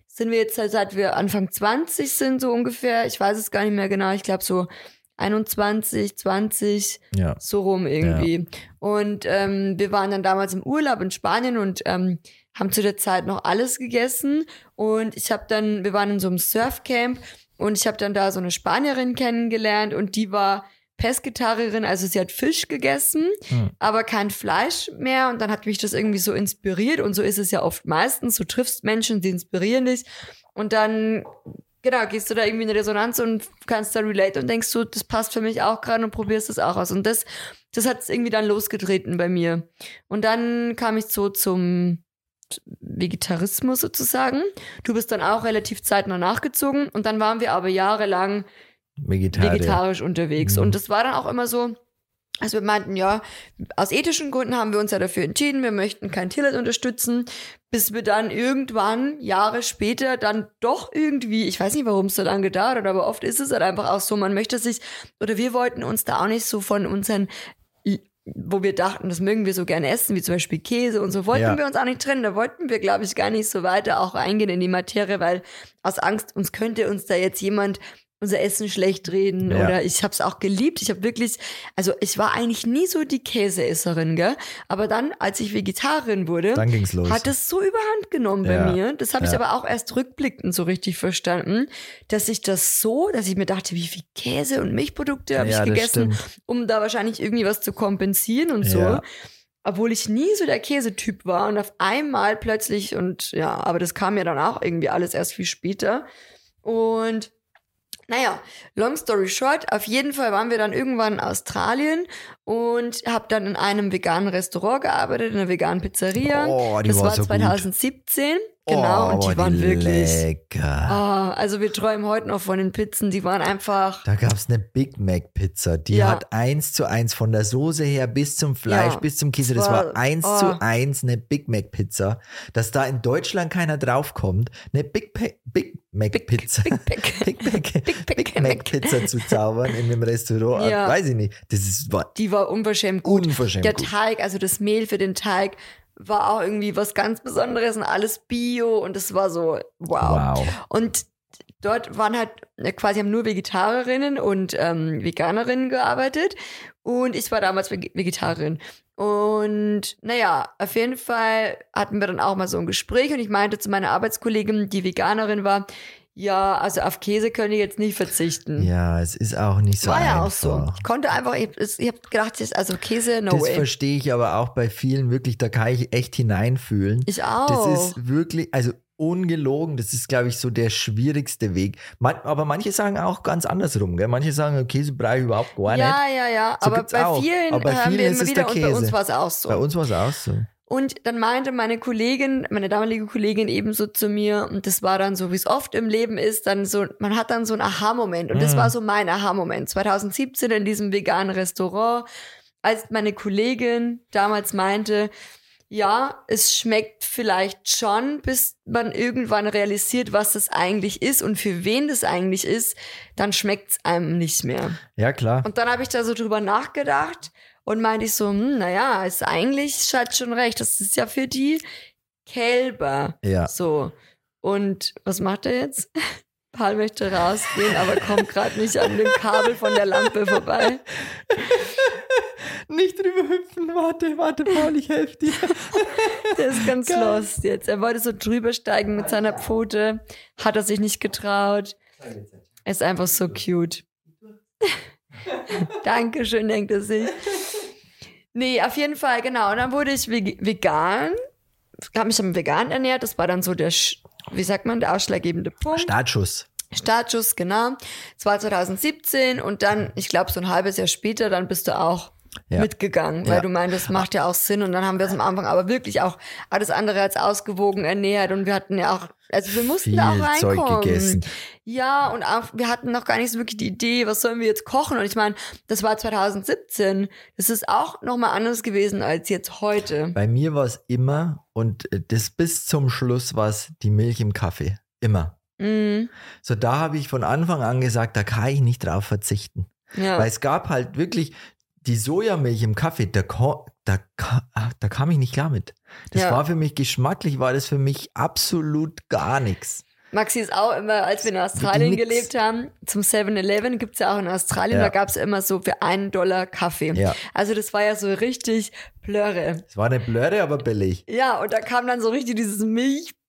sind wir jetzt seit, seit wir Anfang 20 sind, so ungefähr. Ich weiß es gar nicht mehr genau. Ich glaube so 21, 20, Ja. so rum irgendwie. Und ähm, wir waren dann damals im Urlaub in Spanien und ähm, haben zu der Zeit noch alles gegessen. Und ich habe dann, wir waren in so einem Surfcamp und ich habe dann da so eine Spanierin kennengelernt und die war Pesketarierin, also sie hat Fisch gegessen, Hm. aber kein Fleisch mehr. Und dann hat mich das irgendwie so inspiriert und so ist es ja oft meistens. Du triffst Menschen, die inspirieren dich und dann genau, gehst du da irgendwie in Resonanz und kannst da relate und denkst so, das passt für mich auch gerade und probierst es auch aus. Und das, das hat es irgendwie dann losgetreten bei mir. Und dann kam ich so zum Vegetarismus sozusagen. Du bist dann auch relativ zeitnah nachgezogen und dann waren wir aber jahrelang Vegetarier. vegetarisch unterwegs. Mhm. Und das war dann auch immer so, also wir meinten, ja, aus ethischen Gründen haben wir uns ja dafür entschieden, wir möchten kein Tierleid unterstützen, bis wir dann irgendwann, Jahre später, dann doch irgendwie, ich weiß nicht, warum es so lange gedauert hat, aber oft ist es halt einfach auch so, man möchte sich, oder wir wollten uns da auch nicht so von unseren wo wir dachten, das mögen wir so gerne essen, wie zum Beispiel Käse und so, wollten Ja. wir uns auch nicht trennen. Da wollten wir, glaube ich, gar nicht so weiter auch eingehen in die Materie, weil aus Angst, uns könnte uns da jetzt jemand unser Essen schlecht reden Ja. oder ich habe es auch geliebt. Ich habe wirklich, also ich war eigentlich nie so die Käseesserin, gell? Aber dann, als ich Vegetarierin wurde, hat es so überhand genommen bei Ja. mir. Das habe ich Ja. aber auch erst rückblickend so richtig verstanden, dass ich das so, dass ich mir dachte, wie viel Käse und Milchprodukte habe ich gegessen, stimmt. um da wahrscheinlich irgendwie was zu kompensieren und so. Obwohl ich nie so der Käsetyp war und auf einmal plötzlich und ja, aber das kam ja dann auch irgendwie alles erst viel später. Und naja, long story short, auf jeden Fall waren wir dann irgendwann in Australien und habe dann in einem veganen Restaurant gearbeitet, in einer veganen Pizzeria. Oh, die das war so gut. 2017. Genau, oh, und die waren wirklich. Lecker. Ah, also wir träumen heute noch von den Pizzen, die waren einfach. Da gab es eine Big Mac Pizza. Die Ja. hat eins zu eins von der Soße her bis zum Fleisch, Ja, bis zum Käse. das Das war war- eins oh. zu eins eine Big Mac Pizza. Dass da in Deutschland keiner draufkommt, eine Big, Pa- Big Mac Big- Pizza. Big Mac. Zu zaubern in einem Restaurant. Ja. Weiß ich nicht. Das ist war Die war unverschämt gut. unverschämt Der gut. Teig, also das Mehl für den Teig, war auch irgendwie was ganz Besonderes und alles Bio und es war so, wow. Wow. Und dort waren halt äh, quasi haben nur Vegetarierinnen und ähm, Veganerinnen gearbeitet und ich war damals Vege- Vegetarierin. Und naja, auf jeden Fall hatten wir dann auch mal so ein Gespräch und ich meinte zu meiner Arbeitskollegin, die Veganerin war, ja, also auf Käse können ich jetzt nicht verzichten. Ja, es ist auch nicht so war einfach. ja auch so. Ich konnte einfach, ich, ich habe gedacht, das- also Käse, no Das way. verstehe ich aber auch bei vielen wirklich, da kann ich echt hineinfühlen. Ich auch. Das ist wirklich, also ungelogen, das ist, glaube ich, so der schwierigste Weg. Man, aber manche sagen auch ganz andersrum. Gell? Manche sagen, Käse brauche ich überhaupt gar nicht. ja, ja, ja. So aber bei auch. vielen Aber bei hören vielen wir ist immer es wieder der und bei uns war es auch so. Bei uns war es auch so. Und dann meinte meine Kollegin, meine damalige Kollegin ebenso zu mir, und das war dann so, wie es oft im Leben ist, dann so, man hat dann so einen Aha-Moment. Und das Mhm. war so mein Aha-Moment. 2017 in diesem veganen Restaurant, als meine Kollegin damals meinte, ja, es schmeckt vielleicht schon, bis man irgendwann realisiert, was das eigentlich ist und für wen das eigentlich ist, dann schmeckt es einem nicht mehr. Ja, klar. Und dann habe ich da so drüber nachgedacht und meinte ich so, hm, naja, ist eigentlich, hat schon recht, das ist ja für die, Kälber. Ja. So. Und was macht er jetzt? Paul möchte rausgehen, aber kommt gerade nicht an dem Kabel von der Lampe vorbei. Nicht drüber hüpfen, warte, warte, Paul, ich helfe dir. Der ist ganz Geil. lost jetzt. Er wollte so drüber steigen mit seiner Pfote, hat er sich nicht getraut. Er ist einfach so cute. Dankeschön, denkt er sich. Nee, auf jeden Fall, genau. Und dann wurde ich veg- vegan, habe mich dann vegan ernährt. Das war dann so der, Sch- wie sagt man, der ausschlaggebende Punkt. Startschuss. Startschuss, genau. Das war 2017 und dann, ich glaube, so ein halbes Jahr später, dann bist du auch Ja. mitgegangen, weil Ja. du meinst, das macht ja auch Sinn. Und dann haben wir uns am Anfang aber wirklich auch alles andere als ausgewogen ernährt und wir hatten ja auch, also wir mussten Viel da auch Zeug reinkommen. gegessen. Ja, und auch, wir hatten noch gar nicht so wirklich die Idee, was sollen wir jetzt kochen? Und ich meine, das war 2017. Das ist auch nochmal anders gewesen als jetzt heute. Bei mir war es immer, und äh, das bis zum Schluss war es die Milch im Kaffee. Immer. Mhm. So, da habe ich von Anfang an gesagt, da kann ich nicht drauf verzichten. Ja. Weil es gab halt wirklich die Sojamilch im Kaffee, da, da, ah, da kam ich nicht klar mit. Das Ja. war für mich geschmacklich, war das für mich absolut gar nichts. Maxi ist auch immer, als wir in Australien Nix. gelebt haben, zum 7-Eleven gibt's ja auch in Australien, Ja. da gab's immer so für einen Dollar Kaffee. Ja. Also das war ja so richtig Plörre. Es war eine Blöre, aber billig. Ja, und da kam dann so richtig dieses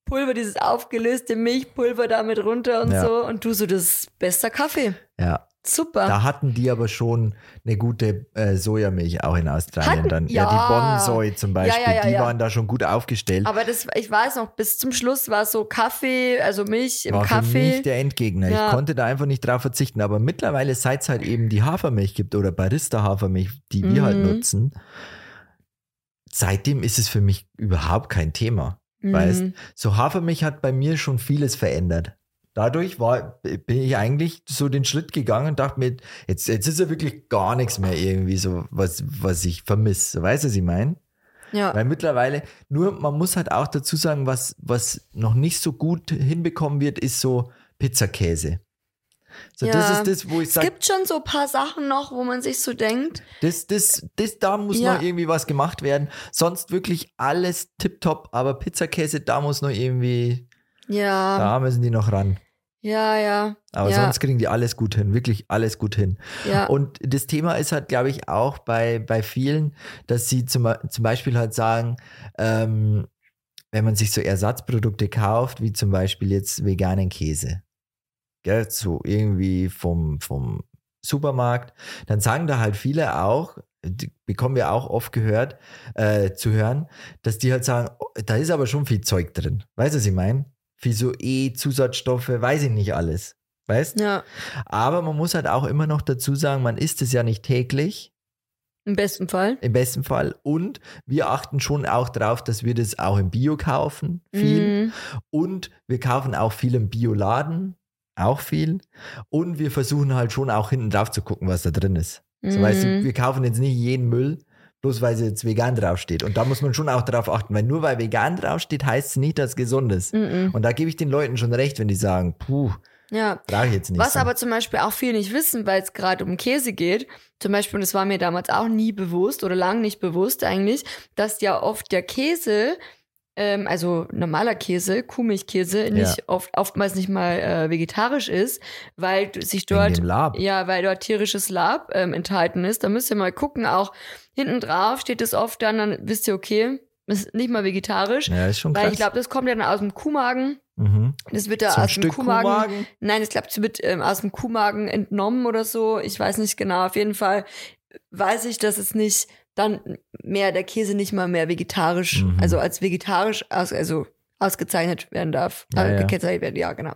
Milchpulver, dieses aufgelöste Milchpulver damit runter und Ja. so. Und du so, das ist bester Kaffee. Ja. Super. Da hatten die aber schon eine gute äh, Sojamilch auch in Australien Hatten- dann. ja. die Bonsoi zum Beispiel, Ja, ja, ja, die ja. waren da schon gut aufgestellt. Aber das, ich weiß noch, bis zum Schluss war so Kaffee, also Milch im war für Kaffee. mich der Endgegner. Ja. Ich konnte da einfach nicht drauf verzichten. Aber mittlerweile, seit es halt eben die Hafermilch gibt oder Barista-Hafermilch, die wir halt Mhm. nutzen, seitdem ist es für mich überhaupt kein Thema. Weißt, Mhm. so Hafermilch hat bei mir schon vieles verändert. Dadurch war, bin ich eigentlich so den Schritt gegangen und dachte mir, jetzt, jetzt ist ja wirklich gar nichts mehr irgendwie so, was, was ich vermisse. Weißt du, was ich meine? Ja. Weil mittlerweile, nur man muss halt auch dazu sagen, was, was noch nicht so gut hinbekommen wird, ist so Pizzakäse. So, das Ja. ist das, wo ich Es sage, gibt schon so ein paar Sachen noch, wo man sich so denkt, das, das, das, da muss Ja. noch irgendwie was gemacht werden. Sonst wirklich alles tipptopp, aber Pizzakäse, da muss noch irgendwie, ja, da müssen die noch ran. ja, ja. Aber ja, sonst kriegen die alles gut hin, wirklich alles gut hin. ja. Und das Thema ist halt, glaube ich, auch bei, bei vielen, dass sie zum, zum Beispiel halt sagen, ähm, wenn man sich so Ersatzprodukte kauft, wie zum Beispiel jetzt veganen Käse, gell, so irgendwie vom, vom Supermarkt, dann sagen da halt viele auch, bekommen wir auch oft gehört, äh, zu hören, dass die halt sagen, oh, da ist aber schon viel Zeug drin. Weißt du, was ich meine? Viel so E-Zusatzstoffe, weiß ich nicht alles. Weißt ja, aber man muss halt auch immer noch dazu sagen, man isst es ja nicht täglich, im besten Fall. im besten Fall. Und wir achten schon auch darauf, dass wir das auch im Bio kaufen, viel. Mhm. Und wir kaufen auch viel im Bioladen, auch viel. Und wir versuchen halt schon auch hinten drauf zu gucken, was da drin ist. So, weißt du, Mhm. wir kaufen jetzt nicht jeden Müll, bloß weil es jetzt vegan draufsteht. Und da muss man schon auch darauf achten, weil nur weil vegan draufsteht, heißt es nicht, dass es gesund ist. Mhm. Und da gebe ich den Leuten schon recht, wenn die sagen, puh, Ja, brauche ich jetzt nicht. Was so. aber zum Beispiel auch viele nicht wissen, weil es gerade um Käse geht, zum Beispiel, und das war mir damals auch nie bewusst oder lang nicht bewusst eigentlich, dass ja oft der Käse, ähm, also normaler Käse, Kuhmilchkäse, nicht oft, oftmals nicht mal äh, vegetarisch ist, weil sich dort ja, weil dort tierisches Lab ähm, enthalten ist. Da müsst ihr mal gucken, auch hinten drauf steht es oft dann, dann wisst ihr, okay, ist nicht mal vegetarisch. Ja, ist schon krass. Weil ich glaube, das kommt ja dann aus dem Kuhmagen. mhm. Das wird ja so ein aus dem Kuhmagen. Kuhmagen. Nein, ich glaube, es wird ähm, aus dem Kuhmagen entnommen oder so. Ich weiß nicht genau. Auf jeden Fall weiß ich, dass es nicht dann mehr, der Käse nicht mal mehr vegetarisch, Mhm. also als vegetarisch aus, also ausgezeichnet werden darf. Ja, äh, ja. Gekennzeichnet werden, ja, genau.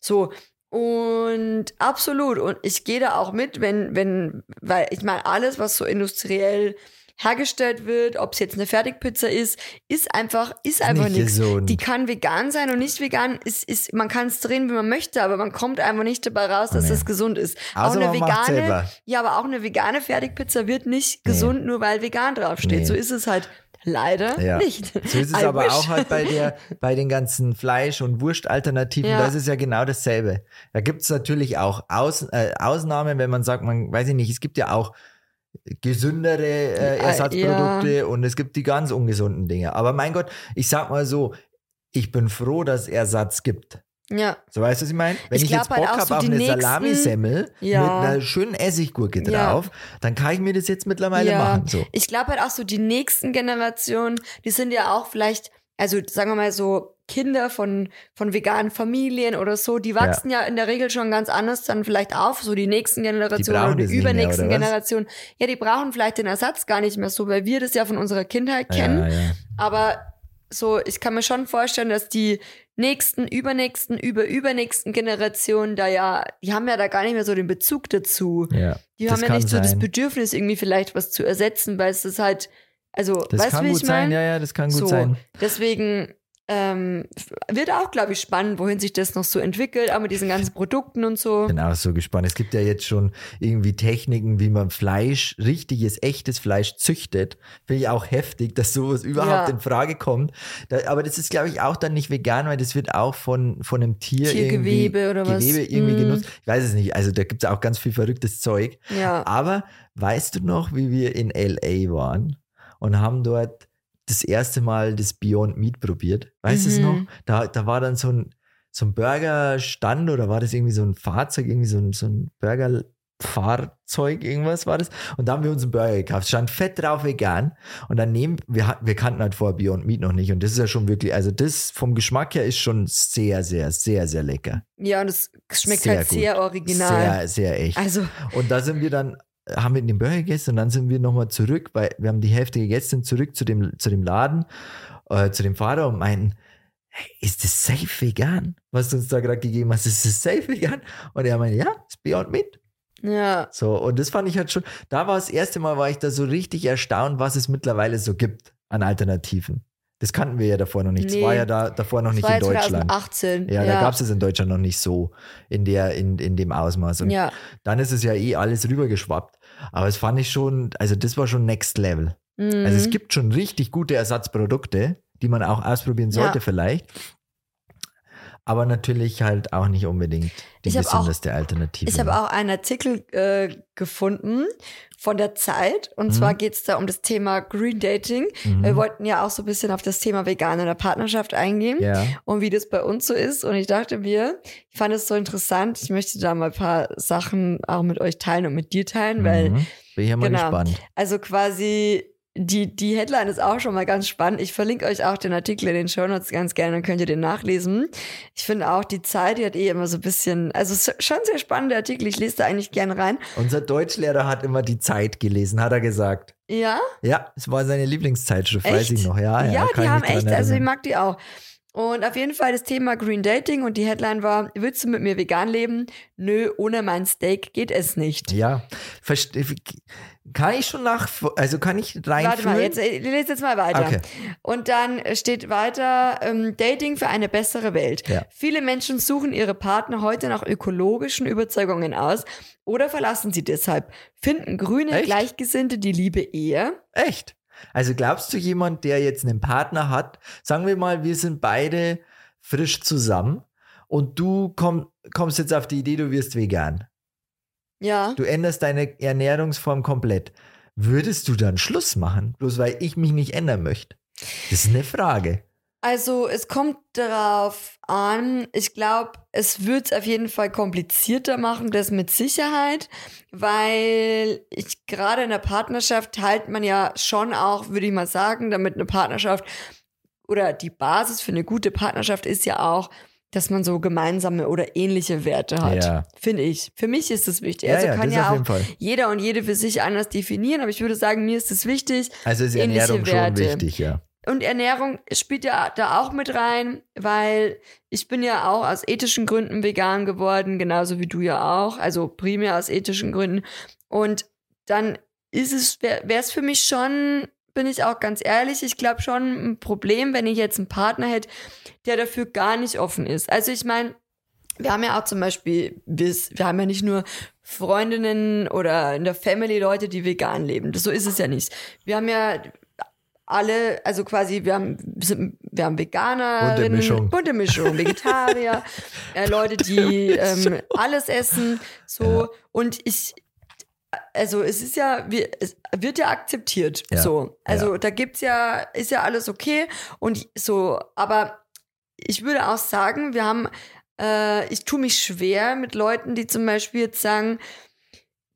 So. Und absolut. Und ich gehe da auch mit, wenn, wenn, weil ich meine, alles, was so industriell hergestellt wird, ob es jetzt eine Fertigpizza ist, ist einfach, ist einfach nicht nichts. Die kann vegan sein und nicht vegan. Ist, ist, man kann es drehen, wie man möchte, aber man kommt einfach nicht dabei raus, dass Nee. es gesund ist. Außer auch eine vegane, ja, aber auch eine vegane Fertigpizza wird nicht Nee. gesund, nur weil vegan draufsteht. Nee. So ist es halt leider Ja. nicht. So ist es I aber wish. auch halt bei, der, bei den ganzen Fleisch- und Wurstalternativen, Ja. da ist ja genau dasselbe. Da gibt es natürlich auch Aus, äh, Ausnahmen, wenn man sagt, man weiß ich nicht, es gibt ja auch gesündere äh, Ja, Ersatzprodukte und es gibt die ganz ungesunden Dinge. Aber mein Gott, ich sag mal so, ich bin froh, dass es Ersatz gibt. Ja. So weißt du, was ich meine? Wenn Ich ich, jetzt halt Bock auch habe so auf eine nächsten- Salamisemmel Ja. mit einer schönen Essiggurke Ja. drauf, dann kann ich mir das jetzt mittlerweile Ja. machen. So. Ich glaube halt auch so, die nächsten Generationen, die sind ja auch vielleicht, also sagen wir mal so, Kinder von, von veganen Familien oder so, die wachsen ja. in der Regel schon ganz anders dann vielleicht auf, so die nächsten Generationen oder die mehr, übernächsten oder? Generationen. Ja, die brauchen vielleicht den Ersatz gar nicht mehr so, weil wir das ja von unserer Kindheit kennen. Ja, ja. Aber so, ich kann mir schon vorstellen, dass die nächsten, übernächsten, über übernächsten Generationen da ja, die haben ja da gar nicht mehr so den Bezug dazu. ja. Die haben ja nicht so das. Bedürfnis, irgendwie vielleicht was zu ersetzen, weil es ist halt, also, Das weißt du, kann wie gut ich sein, meine? ja, ja, das kann gut so, sein. deswegen ähm, wird auch, glaube ich, spannend, wohin sich das noch so entwickelt, auch mit diesen ganzen Produkten und so. Bin auch so gespannt. Es gibt ja jetzt schon irgendwie Techniken, wie man Fleisch, richtiges, echtes Fleisch züchtet. Finde ich auch heftig, dass sowas überhaupt Ja. in Frage kommt. Da, aber das ist, glaube ich, auch dann nicht vegan, weil das wird auch von, von einem Tier Tiergewebe irgendwie, oder was? Gewebe irgendwie Mm. genutzt. Ich weiß es nicht. Also da gibt es auch ganz viel verrücktes Zeug. Ja. Aber weißt du noch, wie wir in LA waren und haben dort das erste Mal das Beyond Meat probiert? Weißt du es Mhm. noch? Da, da war dann so ein, so ein Burgerstand oder war das irgendwie so ein Fahrzeug, irgendwie so ein, so ein Burgerfahrzeug, irgendwas war das. Und da haben wir uns einen Burger gekauft. Stand fett drauf vegan. Und daneben, wir, wir kannten halt vorher Beyond Meat noch nicht. Und das ist ja schon wirklich, also das vom Geschmack her ist schon sehr, sehr, sehr, sehr lecker. Ja, und es schmeckt Sehr halt gut. sehr original. Sehr, sehr echt. Also, Und da sind wir dann, haben wir den Burger gegessen und dann sind wir nochmal zurück, weil wir haben die Hälfte gegessen, sind zurück zu dem, zu dem Laden, äh, zu dem Fahrer und meinten, hey, ist das safe vegan? Was du uns da gerade gegeben hast, ist das safe vegan? Und er meinte, ja, ist Beyond Meat. ja. So, und das fand ich halt schon, da war das erste Mal, war ich da so richtig erstaunt, was es mittlerweile so gibt an Alternativen. Das kannten wir ja davor noch nicht. Das Nee. war ja da davor noch Das nicht war in ja Deutschland. 2018. Ja, da gab es es in Deutschland noch nicht so in der, in, in dem Ausmaß. Und Ja. dann ist es ja eh alles rübergeschwappt. Aber es fand ich schon, also das war schon Next Level. Mhm. Also es gibt schon richtig gute Ersatzprodukte, die man auch ausprobieren sollte Ja. vielleicht. Aber natürlich halt auch nicht unbedingt die gesündeste Alternative. Ich habe auch einen Artikel äh, gefunden von der Zeit. Und zwar geht es da um das Thema Green Dating. Mhm. Wir wollten ja auch so ein bisschen auf das Thema Vegan in der Partnerschaft eingehen Ja, und wie das bei uns so ist. Und ich dachte mir, ich fand es so interessant. Ich möchte da mal ein paar Sachen auch mit euch teilen und mit dir teilen, weil mhm. bin ich ja mal genau. gespannt. also quasi die, die Headline ist auch schon mal ganz spannend. Ich verlinke euch auch den Artikel in den Show Notes ganz gerne, dann könnt ihr den nachlesen. Ich finde auch, die Zeit, die hat eh immer so ein bisschen, also schon sehr spannende Artikel. Ich lese da eigentlich gerne rein. Unser Deutschlehrer hat immer die Zeit gelesen, hat er gesagt. Ja, Ja, es war seine Lieblingszeitschrift, weiß Echt? ich noch. Ja, ja, ja, die haben echt, also ich mag die auch. Und auf jeden Fall das Thema Green Dating und die Headline war, willst du mit mir vegan leben? Nö, ohne mein Steak geht es nicht. Ja, kann ich schon nach, also kann ich reinfühlen? Warte mal, jetzt, ich lese jetzt mal weiter. Okay. Und dann steht weiter, ähm, Dating für eine bessere Welt. Ja. Viele Menschen suchen ihre Partner heute nach ökologischen Überzeugungen aus oder verlassen sie deshalb. Finden Grüne Echt? Gleichgesinnte die Liebe eher? Echt? Also glaubst du, jemand, der jetzt einen Partner hat, sagen wir mal, wir sind beide frisch zusammen und du komm, kommst jetzt auf die Idee, du wirst vegan. Ja. Du änderst deine Ernährungsform komplett. Würdest du dann Schluss machen, bloß weil ich mich nicht ändern möchte? Das ist eine Frage. Also es kommt darauf an, ich glaube, es wird es auf jeden Fall komplizierter machen, das mit Sicherheit, weil ich gerade in der Partnerschaft teilt man ja schon auch, würde ich mal sagen, damit eine Partnerschaft oder die Basis für eine gute Partnerschaft ist ja auch, dass man so gemeinsame oder ähnliche Werte hat. Ja. Finde ich. Für mich ist das wichtig. Ja, also ja, kann ja auch jeder und jede für sich anders definieren, aber ich würde sagen, mir ist es wichtig, Also ist Ähnliche Ernährung schon Werte. wichtig, ja. Und Ernährung spielt ja da auch mit rein, weil ich bin ja auch aus ethischen Gründen vegan geworden, genauso wie du ja auch, also primär aus ethischen Gründen. Und dann ist es, wäre es für mich schon, bin ich auch ganz ehrlich, ich glaube schon ein Problem, wenn ich jetzt einen Partner hätte, der dafür gar nicht offen ist. Also ich meine, wir haben ja auch zum Beispiel, wir, wir haben ja nicht nur Freundinnen oder in der Family Leute, die vegan leben. So ist es ja nicht. Wir haben ja alle, also quasi, wir haben, wir haben Veganer, Bunte Mischung. bunte Mischung, Vegetarier, äh, Leute, die ähm, alles essen, so. Und ich, also es ist ja, wir- es wird ja akzeptiert. Ja, So. Also ja. da gibt's ja, ist ja alles okay. Und so, aber ich würde auch sagen, wir haben, äh, ich tue mich schwer mit Leuten, die zum Beispiel jetzt sagen,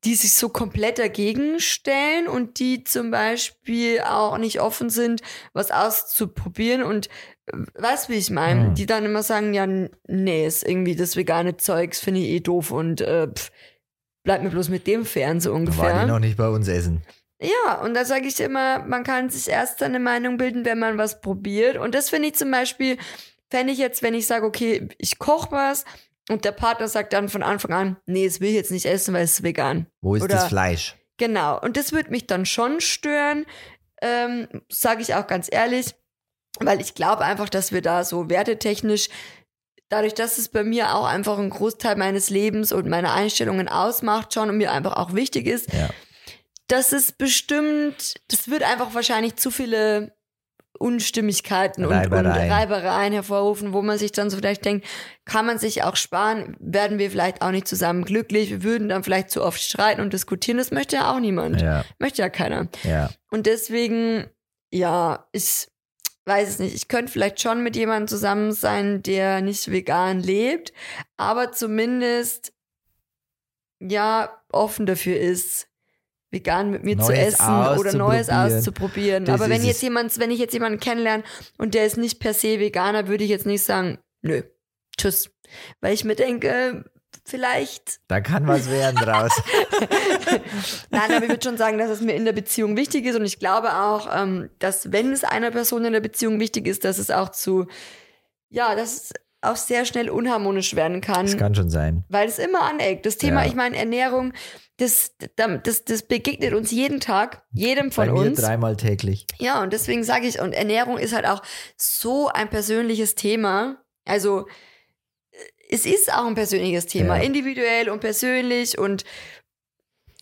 die sich so komplett dagegen stellen und die zum Beispiel auch nicht offen sind, was auszuprobieren und äh, weißt wie ich meine, Hm. die dann immer sagen, ja, nee, ist irgendwie das vegane Zeugs, finde ich eh doof und äh, pff, bleib mir bloß mit dem fern, so War ungefähr. die noch nicht bei uns essen. Ja, und da sage ich immer, man kann sich erst eine Meinung bilden, wenn man was probiert. Und das finde ich zum Beispiel, fände ich jetzt, wenn ich sage, okay, ich koche was und der Partner sagt dann von Anfang an, nee, das will ich jetzt nicht essen, weil es ist vegan. Wo ist Oder- das Fleisch? Genau, und das würde mich dann schon stören, ähm, sage ich auch ganz ehrlich, weil ich glaube einfach, dass wir da so wertetechnisch, dadurch, dass es bei mir auch einfach einen Großteil meines Lebens und meiner Einstellungen ausmacht schon und mir einfach auch wichtig ist, Ja. dass es bestimmt, das wird einfach wahrscheinlich zu viele Unstimmigkeiten und, und Reibereien. Reibereien hervorrufen, wo man sich dann so vielleicht denkt, kann man sich auch sparen, werden wir vielleicht auch nicht zusammen glücklich, wir würden dann vielleicht zu oft streiten und diskutieren, das möchte ja auch niemand. Ja, Möchte ja keiner. ja. Und deswegen, ja, ich weiß es nicht. Ich könnte vielleicht schon mit jemandem zusammen sein, der nicht vegan lebt, aber zumindest, ja, offen dafür ist, vegan mit mir zu Neues essen oder Neues auszuprobieren. Das aber wenn jetzt jemand, wenn ich jetzt jemanden kennenlerne und der ist nicht per se Veganer, würde ich jetzt nicht sagen, nö, tschüss. Weil ich mir denke, vielleicht Da kann was werden draus. Nein, aber ich würde schon sagen, dass es mir in der Beziehung wichtig ist und ich glaube auch, ähm, dass wenn es einer Person in der Beziehung wichtig ist, dass es auch zu, ja, dass es auch sehr schnell unharmonisch werden kann, Das kann schon sein. weil es immer aneckt. Das Thema, Ja. ich meine, Ernährung, das, das, das begegnet uns jeden Tag, jedem von Bei mir uns. dreimal täglich. Ja, und deswegen sage ich, und Ernährung ist halt auch so ein persönliches Thema. Also es ist auch ein persönliches Thema, Ja. individuell und persönlich und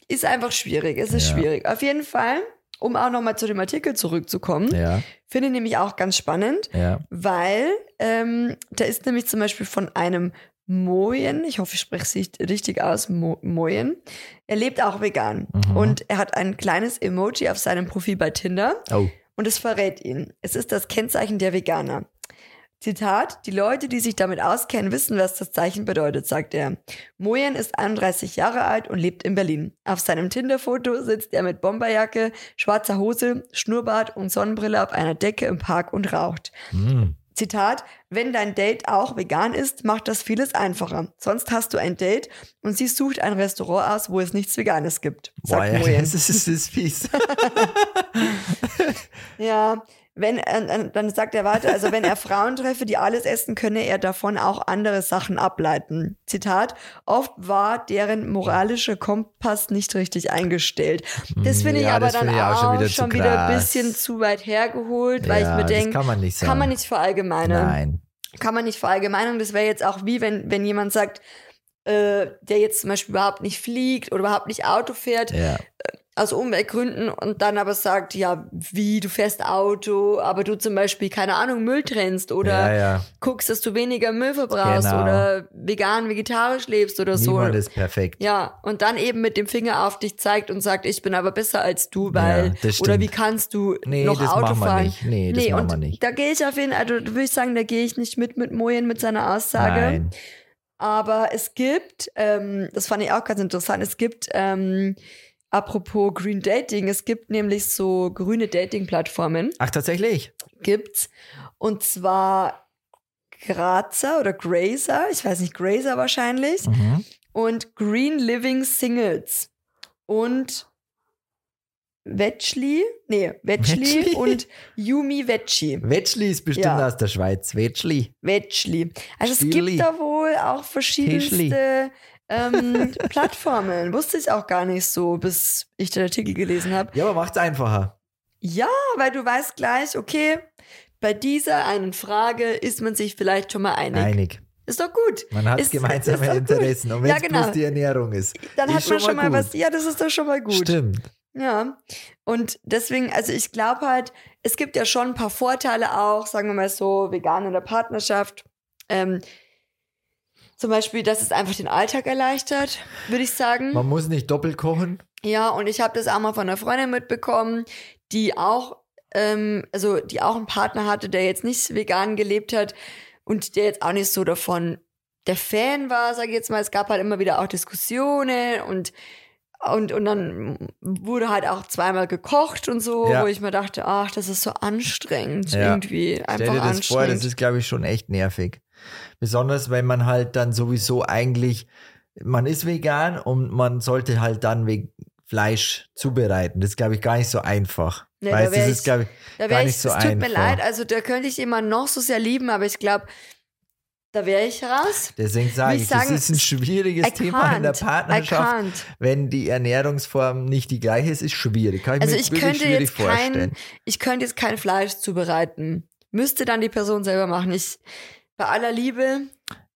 ist einfach schwierig. Es ist Ja. schwierig. Auf jeden Fall, um auch nochmal zu dem Artikel zurückzukommen, Ja, finde ich nämlich auch ganz spannend, ja. weil ähm, da ist nämlich zum Beispiel von einem Moyen, ich hoffe, ich spreche es richtig aus, Mo Moyen. Er lebt auch vegan Mhm. und er hat ein kleines Emoji auf seinem Profil bei Tinder Oh, und es verrät ihn. Es ist das Kennzeichen der Veganer. Zitat, die Leute, die sich damit auskennen, wissen, was das Zeichen bedeutet, sagt er. Moyen ist 31 Jahre alt und lebt in Berlin. Auf seinem Tinder-Foto sitzt er mit Bomberjacke, schwarzer Hose, Schnurrbart und Sonnenbrille auf einer Decke im Park und raucht. hm. Zitat, wenn dein Date auch vegan ist, macht das vieles einfacher. Sonst hast du ein Date und sie sucht ein Restaurant aus, wo es nichts Veganes gibt, Boah, sagt ja, Moyen. das ist, das ist fies. Ja, wenn, äh, äh, dann sagt er weiter, also wenn er Frauen treffe, die alles essen, könne er davon auch andere Sachen ableiten. Zitat, oft war deren moralischer Kompass nicht richtig eingestellt. Das finde ich Ja, aber das dann ich auch, schon wieder schon wieder ein bisschen zu weit hergeholt, weil ja, ich mir denke, kann man nicht sagen. kann man nicht verallgemeinern. Nein. Kann man nicht verallgemeinern. Das wäre jetzt auch wie, wenn, wenn jemand sagt, äh, der jetzt zum Beispiel überhaupt nicht fliegt oder überhaupt nicht Auto fährt, Ja. Aus Umweltgründen und dann aber sagt, ja, wie, du fährst Auto, aber du zum Beispiel, keine Ahnung, Müll trennst oder ja, ja. guckst, dass du weniger Müll verbrauchst Genau. oder vegan, vegetarisch lebst oder so. Niemand ist perfekt. Ja, und dann eben mit dem Finger auf dich zeigt und sagt, ich bin aber besser als du, weil, Ja, oder wie kannst du Nee, noch das Auto machen fahren? nicht. Nee, das machen und wir nicht. Da gehe ich auf jeden Fall, also würde ich sagen, da gehe ich nicht mit mit Mojen mit seiner Aussage. Nein. Aber es gibt, ähm, das fand ich auch ganz interessant, es gibt, ähm, apropos Green Dating, es gibt nämlich so grüne Dating-Plattformen, Ach, tatsächlich? gibt's. Und zwar Grazer oder Grazer, ich weiß nicht, Grazer wahrscheinlich, Mhm. und Green Living Singles. Und Wetschli, nee, Wetschli und Yumi Wetschi. Wetschli ist bestimmt Ja. aus der Schweiz. Wetschli. Wetschli. Also es Stühli. gibt da wohl auch verschiedenste ähm, Plattformen. Wusste ich auch gar nicht so, bis ich den Artikel gelesen habe. Ja, aber macht's einfacher. Ja, weil du weißt gleich, okay, bei dieser einen Frage ist man sich vielleicht schon mal einig. Einig. Ist doch gut. Man hat Ist- gemeinsame ist doch gut. Interessen. Und wenn Ja, es genau. bloß die Ernährung ist. Dann Ist hat man schon mal, gut. was. Ja, das ist doch schon mal gut. Stimmt. Ja. Und deswegen, also ich glaube halt, es gibt ja schon ein paar Vorteile auch, sagen wir mal so, vegan in der Partnerschaft. Ähm, zum Beispiel, dass es einfach den Alltag erleichtert, würde ich sagen. Man muss nicht doppelt kochen. Ja, und ich habe das auch mal von einer Freundin mitbekommen, die auch, ähm, also die auch einen Partner hatte, der jetzt nicht vegan gelebt hat und der jetzt auch nicht so davon der Fan war, sage ich jetzt mal. Es gab halt immer wieder auch Diskussionen und und, und dann wurde halt auch zweimal gekocht und so, Ja. wo ich mir dachte, ach, das ist so anstrengend Ja. irgendwie. Stell Einfach dir das anstrengend. vor, das ist, glaube ich, schon echt nervig. Besonders, wenn man halt dann sowieso eigentlich, man ist vegan und man sollte halt dann Fleisch zubereiten. Das ist, glaube ich, gar nicht so einfach. Nee, da weißt, wär das ich- ist, glaube ich, Da gar ich, nicht so es tut mir einfach. leid, also da könnte ich jemanden noch so sehr lieben, aber ich glaube, da wäre ich raus. deswegen sage ich, sagen, das ist ein schwieriges I Thema in der Partnerschaft. Wenn die Ernährungsform nicht die gleiche ist, ist schwierig. Kann ich Also mir ich könnte schwierig jetzt kein, vorstellen. ich könnte jetzt kein Fleisch zubereiten. Müsste dann die Person selber machen. Ich, bei aller Liebe,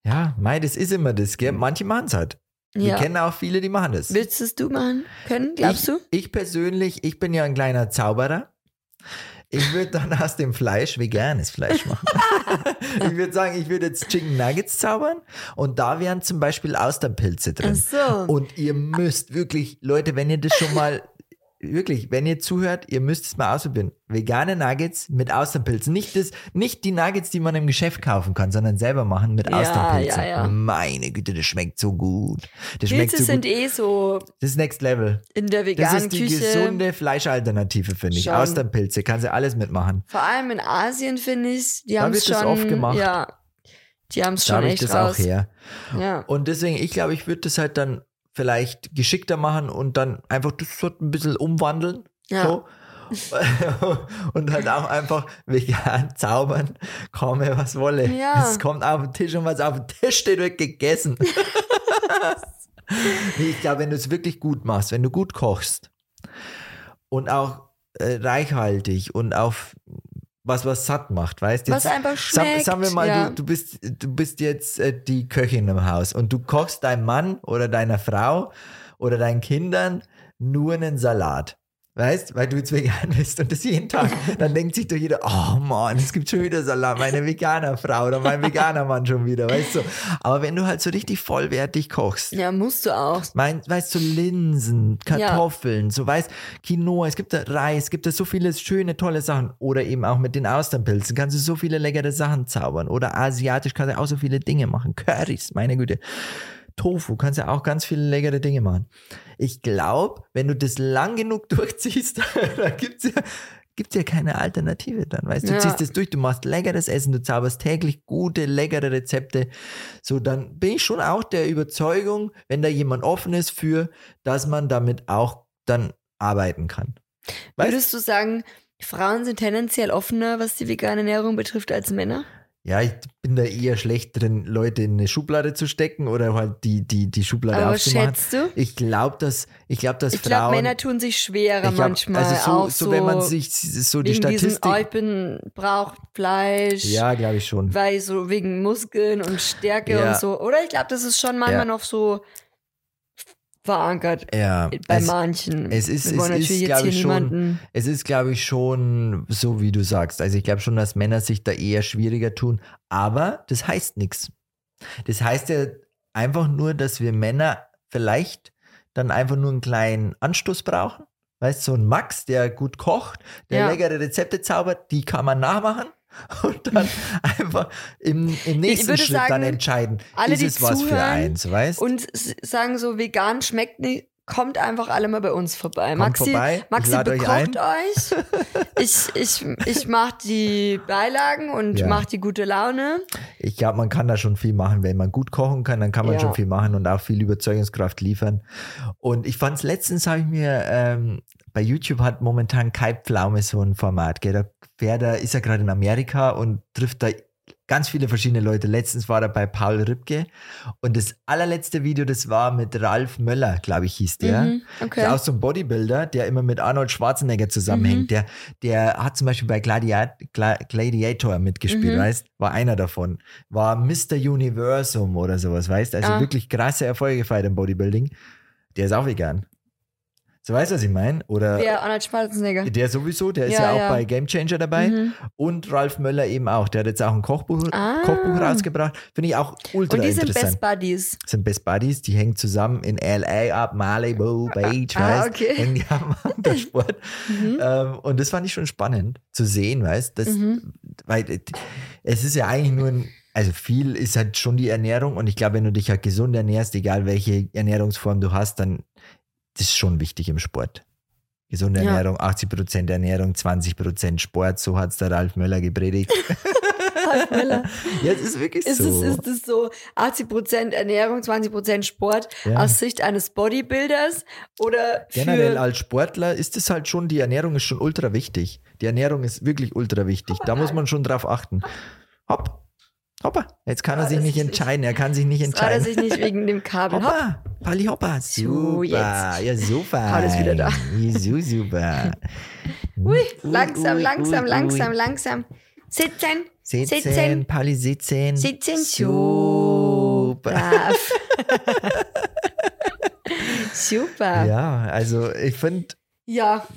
Ja, mei, das ist immer das, gell? Manche machen es halt. Wir ja. kennen auch viele, die machen das. Willst es du machen können, glaubst ich, du? Ich persönlich, ich bin ja ein kleiner Zauberer. Ich würde dann aus dem Fleisch veganes Fleisch machen. ich würde sagen, ich würde jetzt Chicken Nuggets zaubern und da wären zum Beispiel Austernpilze Ach drin. so. Und ihr müsst wirklich, Leute, wenn ihr das schon mal, wirklich, wenn ihr zuhört, ihr müsst es mal ausprobieren. Vegane Nuggets mit Austernpilzen. Nicht, das, nicht die Nuggets, die man im Geschäft kaufen kann, sondern selber machen mit Ja, Austernpilzen. ja, ja. Meine Güte, das schmeckt so gut. Das Pilze so sind gut. eh so Das ist Next Level. in der Das veganen ist die Küche. gesunde Fleischalternative, finde ich. Schon. Austernpilze, kannst du alles mitmachen. Vor allem in Asien, finde ich, die haben es schon. das oft gemacht. Ja. Die haben es schon ich echt das raus. auch her. Ja. Und deswegen, ich glaube, ich würde das halt dann vielleicht geschickter machen und dann einfach das so ein bisschen umwandeln. Ja. So. und halt auch einfach vegan zaubern, komme was wolle. Ja. Es kommt auf den Tisch und was auf dem Tisch steht, wird gegessen. ich glaube, wenn du es wirklich gut machst, wenn du gut kochst und auch äh, reichhaltig und auf was was satt macht, weißt du? Was einfach schmeckt. sagen wir mal, ja. du, du, bist, du bist jetzt äh, die Köchin im Haus und du kochst deinem Mann oder deiner Frau oder deinen Kindern nur einen Salat. Weißt, weil du jetzt vegan bist und das jeden Tag, dann denkt sich doch jeder, oh Mann, es gibt schon wieder Salat, meine veganer Frau oder mein veganer Mann schon wieder, weißt du. Aber wenn du halt so richtig vollwertig kochst, ja, musst du auch. mein, weißt du, Linsen, Kartoffeln, so weißt, Quinoa, es gibt da Reis, es gibt da so viele schöne, tolle Sachen. Oder eben auch mit den Austernpilzen kannst du so viele leckere Sachen zaubern. Oder asiatisch kannst du auch so viele Dinge machen. Currys, meine Güte. Tofu kannst du auch ganz viele leckere Dinge machen. Ich glaube, wenn du das lang genug durchziehst, da gibt's ja, gibt's ja keine Alternative dann, weißt du, du Ja. ziehst das durch, du machst leckeres Essen, du zauberst täglich gute, leckere Rezepte, so dann bin ich schon auch der Überzeugung, wenn da jemand offen ist für, dass man damit auch dann arbeiten kann. Weißt? Würdest du sagen, Frauen sind tendenziell offener, was die vegane Ernährung betrifft, als Männer? Ja, ich bin da eher schlecht drin, Leute in eine Schublade zu stecken oder halt die, die, die Schublade Aber aufzumachen. schätzt du? Ich glaube, dass, ich glaube, dass Ich glaube, Frauen. Männer tun sich schwerer ich glaub, manchmal. also so, auch so, wenn man sich so die Statistik. oh, ich bin, braucht Fleisch. ja, glaube ich schon. Weil so wegen Muskeln und Stärke Ja. und so. Oder ich glaube, das ist schon manchmal Ja. noch so verankert Ja, bei es, manchen. es ist- es ist, natürlich jetzt glaub hier ich, schon- es ist, glaube ich, schon so, wie du sagst. Also ich glaube schon, dass Männer sich da eher schwieriger tun. Aber das heißt nichts. Das heißt ja einfach nur, dass wir Männer vielleicht dann einfach nur einen kleinen Anstoß brauchen. Weißt du, so ein Max, der gut kocht, der Ja. leckere Rezepte zaubert, die kann man nachmachen. Und dann einfach im, im nächsten Schritt dann sagen, entscheiden, alle, ist es was für eins, weißt Und sagen so, vegan schmeckt nicht. Kommt einfach alle mal bei uns vorbei. Kommt Maxi, vorbei, Maxi lade euch bekocht euch. Ich, ich, ich mache die Beilagen und Ja. mache die gute Laune. Ich glaube, man kann da schon viel machen. Wenn man gut kochen kann, dann kann man Ja. schon viel machen und auch viel Überzeugungskraft liefern. Und ich fand es letztens, habe ich mir, ähm, bei YouTube hat momentan Kai Pflaume so ein Format. Gell? Da, fährt er, ist er gerade in Amerika und trifft da ganz viele verschiedene Leute. Letztens war er bei Paul Ripke und das allerletzte Video, das war mit Ralf Möller, glaube ich, hieß der. Mhm, Der okay. ist auch so ein Bodybuilder, der immer mit Arnold Schwarzenegger zusammenhängt. Mhm. Der, der hat zum Beispiel bei Gladiat Gla Gladiator mitgespielt, Mhm. weißt? War einer davon. War Mr. Universum oder sowas, weißt? Also Ah. wirklich krasse Erfolge gefeiert im Bodybuilding. Der ist auch vegan. So weißt du, was ich meine? Oder Wer Arnold Schwarzenegger. der sowieso, der ist Ja, ja, auch ja. bei Game Changer dabei. Mhm. Und Ralf Möller eben auch. Der hat jetzt auch ein Kochbuch, Ah. Kochbuch rausgebracht. Finde ich auch ultra Und die sind interessant. Best Buddies. sind Best Buddies, die hängen zusammen in LA ab, Malibu Beach, Ah, weißt okay. hängen die am Sport. Mhm. Ähm, und das fand ich schon spannend zu sehen, weißt das, Mhm. weil es ist ja eigentlich nur ein, also viel ist halt schon die Ernährung und ich glaube, wenn du dich halt gesund ernährst, egal welche Ernährungsform du hast, dann das ist schon wichtig im Sport. Gesunde Ja. Ernährung, 80% Ernährung, 20% Sport, so hat's der Ralf Möller gepredigt. Ralf Möller. ja, es ist wirklich Ist, so. es, ist es so 80% Ernährung, 20% Sport Ja. aus Sicht eines Bodybuilders oder für, Generell als Sportler ist es halt schon, die Ernährung ist schon ultra wichtig. Die Ernährung ist wirklich ultra wichtig. Da muss man schon drauf achten. Hopp. Hoppa. Jetzt kann er Ah, sich das nicht entscheiden. Er kann sich nicht Jetzt rät er entscheiden. sich nicht wegen dem Kabel. Hopp. Hoppa. Palli hoppa. Super. So, jetzt. Ja, super. Alles wieder da. So super. Ui, langsam, langsam, langsam, langsam. Sitzen, Sitzen, Sitzen. Palli sitzen. sitzen. Super. Super. Ja, also ich finde,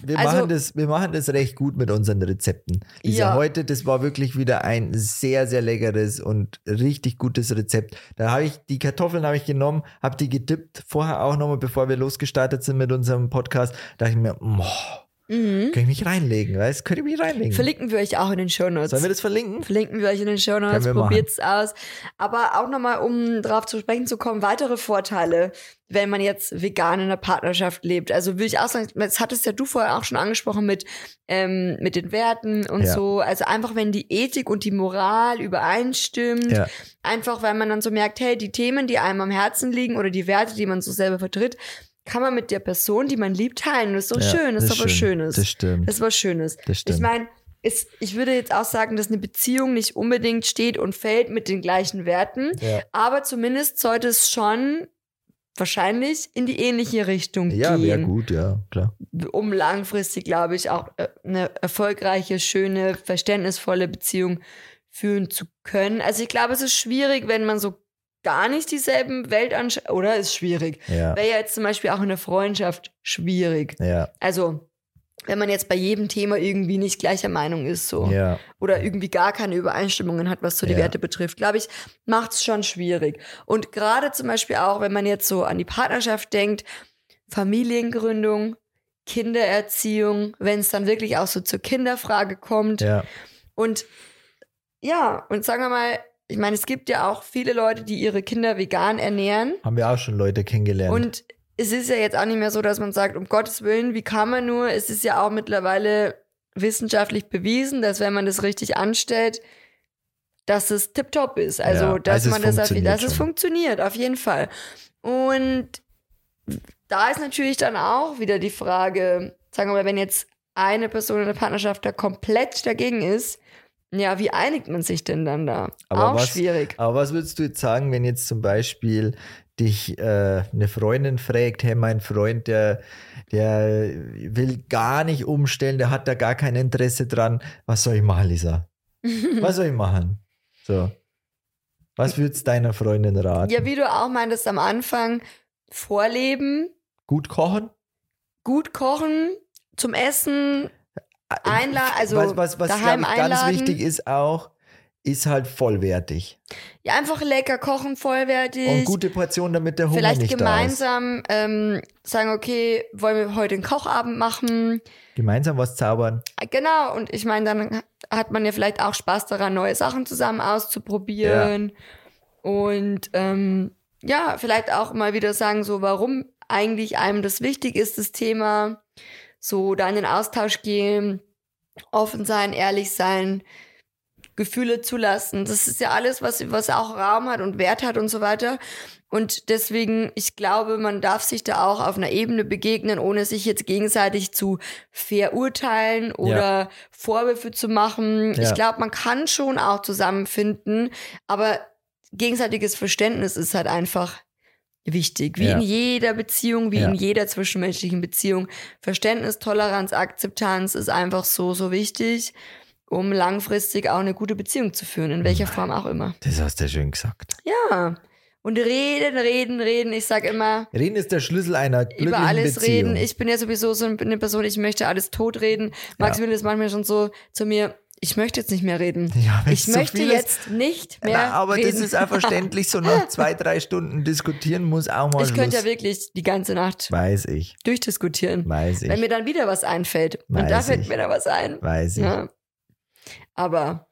Wir, also machen das, wir machen das recht gut mit unseren Rezepten. Diese Ja. heute, das war wirklich wieder ein sehr, sehr leckeres und richtig gutes Rezept. Da habe ich die Kartoffeln habe ich genommen, habe die gedippt, vorher auch nochmal, bevor wir losgestartet sind mit unserem Podcast, dachte ich mir, boah, mhm. kann ich mich reinlegen, weißt? Könnte ich mich reinlegen? verlinken wir euch auch in den Shownotes. Sollen wir das verlinken? Verlinken wir euch in den Show Können Notes, wir machen. probiert's aus. Aber auch nochmal, um darauf zu sprechen zu kommen, weitere Vorteile, wenn man jetzt vegan in einer Partnerschaft lebt. Also will ich auch sagen, das hattest ja du vorher auch schon angesprochen mit, ähm, mit den Werten und Ja. so. Also einfach, wenn die Ethik und die Moral übereinstimmt, Ja. einfach, weil man dann so merkt, hey, die Themen, die einem am Herzen liegen oder die Werte, die man so selber vertritt, kann man mit der Person, die man liebt, teilen. Das ist doch Ja, schön, das ist was schön. Schönes. Das stimmt. Das ist was Schönes. Das stimmt. Ich meine, ich würde jetzt auch sagen, dass eine Beziehung nicht unbedingt steht und fällt mit den gleichen Werten, ja. aber zumindest sollte es schon wahrscheinlich in die ähnliche Richtung ja, wäre gehen, gut, ja, klar. um langfristig, glaube ich, auch äh, eine erfolgreiche, schöne, verständnisvolle Beziehung führen zu können. Also ich glaube, es ist schwierig, wenn man so gar nicht dieselben Weltanschauungen, oder ist schwierig. Ja, Wäre ja jetzt zum Beispiel auch in der Freundschaft schwierig. ja, Also, wenn man jetzt bei jedem Thema irgendwie nicht gleicher Meinung ist, so. ja, Oder irgendwie gar keine Übereinstimmungen hat, was so die Ja. Werte betrifft, glaube ich, macht es schon schwierig. Und gerade zum Beispiel auch, wenn man jetzt so an die Partnerschaft denkt, Familiengründung, Kindererziehung, wenn es dann wirklich auch so zur Kinderfrage kommt. ja, Und ja, und sagen wir mal, ich meine, es gibt ja auch viele Leute, die ihre Kinder vegan ernähren. haben wir auch schon Leute kennengelernt. Und es ist ja jetzt auch nicht mehr so, dass man sagt, um Gottes Willen, wie kann man nur? Es ist ja auch mittlerweile wissenschaftlich bewiesen, dass wenn man das richtig anstellt, dass es tipptopp ist. Also, Ja, dass also es man das, auf, dass es schon. funktioniert, auf jeden Fall. Und da ist natürlich dann auch wieder die Frage, sagen wir mal, wenn jetzt eine Person in der Partnerschaft da komplett dagegen ist, ja, wie einigt man sich denn dann da? Aber auch was- schwierig. Aber was würdest du jetzt sagen, wenn jetzt zum Beispiel dich äh, eine Freundin fragt, hey, mein Freund, der, der will gar nicht umstellen, der hat da gar kein Interesse dran. Was soll ich machen, Lisa? Was soll ich machen? So. Was würdest deiner Freundin raten? Ja, wie du auch meintest am Anfang, vorleben, Gut kochen? gut kochen, zum Essen, einladen, also was was, was daheim ich, ganz einladen. wichtig ist auch, ist halt vollwertig. ja, einfach lecker kochen, vollwertig. Und gute Portionen, damit der Hunger Vielleicht nicht gemeinsam ähm, sagen, okay, wollen wir heute einen Kochabend machen? da ist. Gemeinsam was zaubern. Genau, und ich meine, dann hat man ja vielleicht auch Spaß daran, neue Sachen zusammen auszuprobieren. Und ähm, ja, vielleicht auch mal wieder sagen, so warum eigentlich einem das wichtig ist, das Thema. So da in den Austausch gehen, offen sein, ehrlich sein, Gefühle zulassen. Das ist ja alles, was, was auch Raum hat und Wert hat und so weiter. Und deswegen, ich glaube, man darf sich da auch auf einer Ebene begegnen, ohne sich jetzt gegenseitig zu verurteilen oder Vorwürfe zu machen. Ja. Ich glaube, man kann schon auch zusammenfinden, aber gegenseitiges Verständnis ist halt einfach wichtig. Wie Ja. in jeder Beziehung, wie Ja. in jeder zwischenmenschlichen Beziehung. Verständnis, Toleranz, Akzeptanz ist einfach so, so wichtig, um langfristig auch eine gute Beziehung zu führen, in welcher Form auch immer. Das hast du ja schön gesagt. Ja. und reden, reden, reden. Ich sag immer, Reden ist der Schlüssel einer glücklichen über alles Beziehung. reden. Ich bin ja sowieso so eine Person, ich möchte alles totreden. Maximilian ist manchmal schon so zu mir, ich möchte jetzt nicht mehr reden. Ja, ich so möchte ist- jetzt nicht mehr Na, aber reden. das ist auch verständlich, so nach zwei, drei Stunden diskutieren muss auch mal ich könnte ja wirklich die ganze Nacht Weiß ich, durchdiskutieren. weiß ich, Wenn mir dann wieder was einfällt. Und Weiß da fällt ich. mir da was ein. weiß ich. Ja. Aber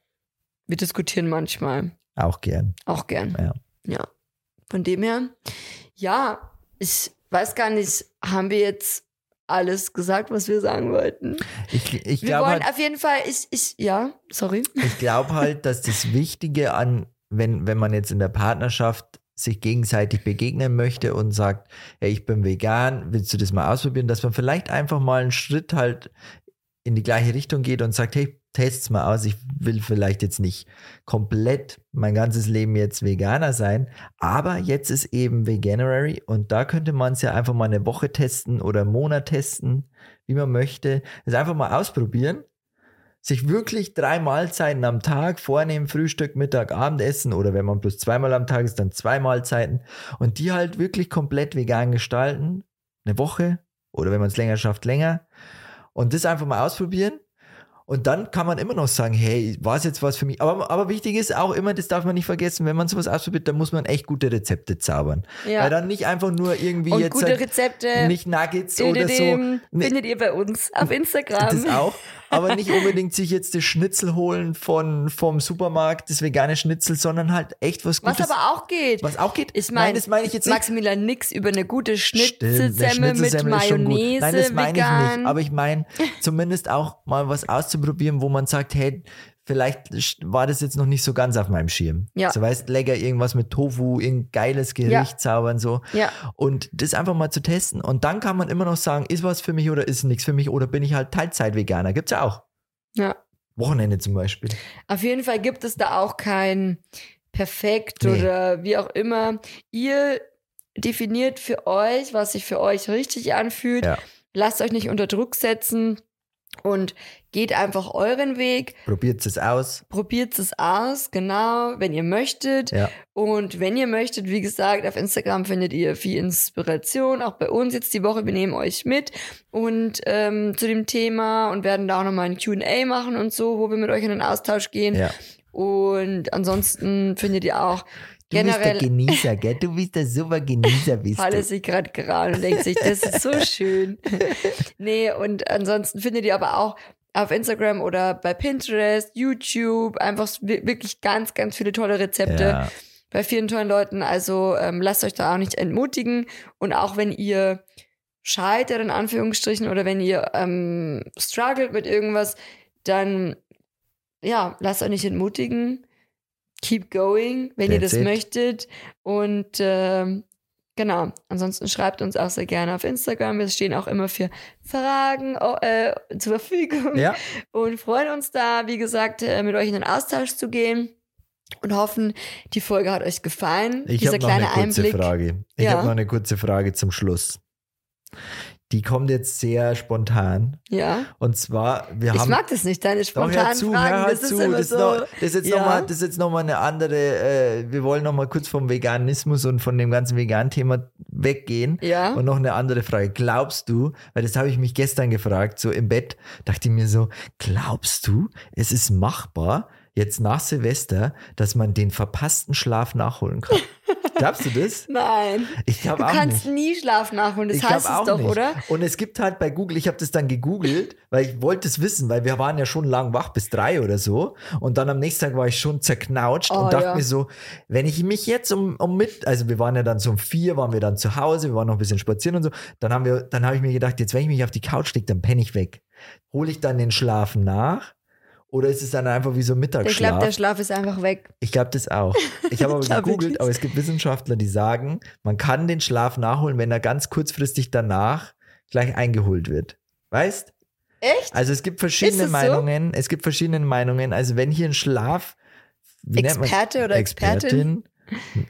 wir diskutieren manchmal Auch gern. auch gern. Ja. ja. Von dem her, ja, ich weiß gar nicht, haben wir jetzt alles gesagt, was wir sagen wollten? Ich, ich Wir glaube wollen halt, auf jeden Fall, ich, ich, ja, sorry. ich glaub halt, dass das Wichtige an, wenn, wenn man jetzt in der Partnerschaft sich gegenseitig begegnen möchte und sagt, hey, ich bin vegan, willst du das mal ausprobieren, dass man vielleicht einfach mal einen Schritt halt in die gleiche Richtung geht und sagt, hey, test's mal aus, ich will vielleicht jetzt nicht komplett mein ganzes Leben jetzt Veganer sein, aber jetzt ist eben Veganuary und da könnte man es ja einfach mal eine Woche testen oder einen Monat testen, wie man möchte, es einfach mal ausprobieren, sich wirklich drei Mahlzeiten am Tag vornehmen, Frühstück, Mittag, Abendessen oder wenn man bloß zweimal am Tag ist, dann zwei Mahlzeiten und die halt wirklich komplett vegan gestalten, eine Woche oder wenn man es länger schafft, länger und das einfach mal ausprobieren. Und dann kann man immer noch sagen, hey, war es jetzt was für mich? Aber, aber wichtig ist auch immer, das darf man nicht vergessen, wenn man sowas ausprobiert, dann muss man echt gute Rezepte zaubern. Ja. Weil dann nicht einfach nur irgendwie Und jetzt gute halt Rezepte nicht Nuggets oder so. Findet ihr bei uns auf Instagram. Das auch. Aber nicht unbedingt sich jetzt das Schnitzel holen von, vom Supermarkt, das vegane Schnitzel, sondern halt echt was was Gutes. aber auch geht. was auch geht. Ich Nein, meine, das meine ich jetzt nicht. Maximilian nix über eine gute Schnitzelsemme mit. Mayonnaise, Nein, das meine ich nicht. Aber ich meine, zumindest auch mal was auszuprobieren, wo man sagt, hey, vielleicht war das jetzt noch nicht so ganz auf meinem Schirm. Ja. So weißt, lecker irgendwas mit Tofu, irgendein geiles Gericht Ja. zaubern, so. ja, Und das einfach mal zu testen. Und dann kann man immer noch sagen, ist was für mich oder ist nichts für mich oder bin ich halt Teilzeit-Veganer. Gibt's ja auch. ja. Wochenende zum Beispiel. Auf jeden Fall gibt es da auch kein Perfekt Nee. oder wie auch immer. Ihr definiert für euch, was sich für euch richtig anfühlt. Ja. Lasst euch nicht unter Druck setzen und geht einfach euren Weg. Probiert es aus. Probiert es aus, genau, wenn ihr möchtet. Ja. Und wenn ihr möchtet, wie gesagt, auf Instagram findet ihr viel Inspiration, auch bei uns jetzt die Woche. Wir nehmen euch mit und ähm, zu dem Thema und werden da auch nochmal ein QA machen und so, wo wir mit euch in den Austausch gehen. Ja. Und ansonsten findet ihr auch Du bist der generell. Genießer, gell? Du bist der super Genießer, bist Palle sich gerade gerade und denkt sich, das ist so schön. nee, und ansonsten findet ihr aber auch auf Instagram oder bei Pinterest, YouTube einfach wi- wirklich ganz, ganz viele tolle Rezepte Ja. bei vielen tollen Leuten. Also ähm, lasst euch da auch nicht entmutigen. Und auch wenn ihr scheitert, in Anführungsstrichen, oder wenn ihr ähm, struggelt mit irgendwas, dann ja, lasst euch nicht entmutigen. Keep going, wenn ihr That's das it. möchtet. Und ähm, genau, ansonsten schreibt uns auch sehr gerne auf Instagram. Wir stehen auch immer für Fragen oh, äh, zur Verfügung ja. und freuen uns da, wie gesagt, äh, mit euch in den Austausch zu gehen und hoffen, die Folge hat euch gefallen. Ich habe noch eine kurze Einblick. Frage. Ich Ja. habe noch eine kurze Frage zum Schluss. Die kommt jetzt sehr spontan. Ja. Und zwar, wir Ich haben. mag das nicht, deine spontanen zu, Fragen. das ist zu. immer Das, so. noch, das ist jetzt Ja. nochmal, das ist jetzt noch mal eine andere, äh, wir wollen nochmal kurz vom Veganismus und von dem ganzen Vegan-Thema weggehen. ja. Und noch eine andere Frage. Glaubst du, weil das habe ich mich gestern gefragt, so im Bett, dachte ich mir so, glaubst du, es ist machbar, jetzt nach Silvester, dass man den verpassten Schlaf nachholen kann? Glaubst du das? Nein. Ich glaube Du auch kannst nicht. nie Schlaf nachholen. Das ich heißt es doch, nicht. oder? Und es gibt halt bei Google, ich habe das dann gegoogelt, weil ich wollte es wissen, weil wir waren ja schon lang wach bis drei oder so. Und dann am nächsten Tag war ich schon zerknautscht Oh, und dachte ja. mir so, wenn ich mich jetzt um, um mit, also wir waren ja dann so um vier, waren wir dann zu Hause, wir waren noch ein bisschen spazieren und so. Dann haben wir, dann habe ich mir gedacht, jetzt wenn ich mich auf die Couch lege, dann penne ich weg. Hole ich dann den Schlaf nach? Oder ist es dann einfach wie so Ich Mittagsschlaf? glaube, der Schlaf ist einfach weg. Ich glaube das auch. Ich habe aber glaub gegoogelt, aber es gibt Wissenschaftler, die sagen, man kann den Schlaf nachholen, wenn er ganz kurzfristig danach gleich eingeholt wird. Weißt? Echt? Also es gibt verschiedene es so? Meinungen. Es gibt verschiedene Meinungen. Also wenn hier ein Schlaf wie? Experte oder Expertin? Expertin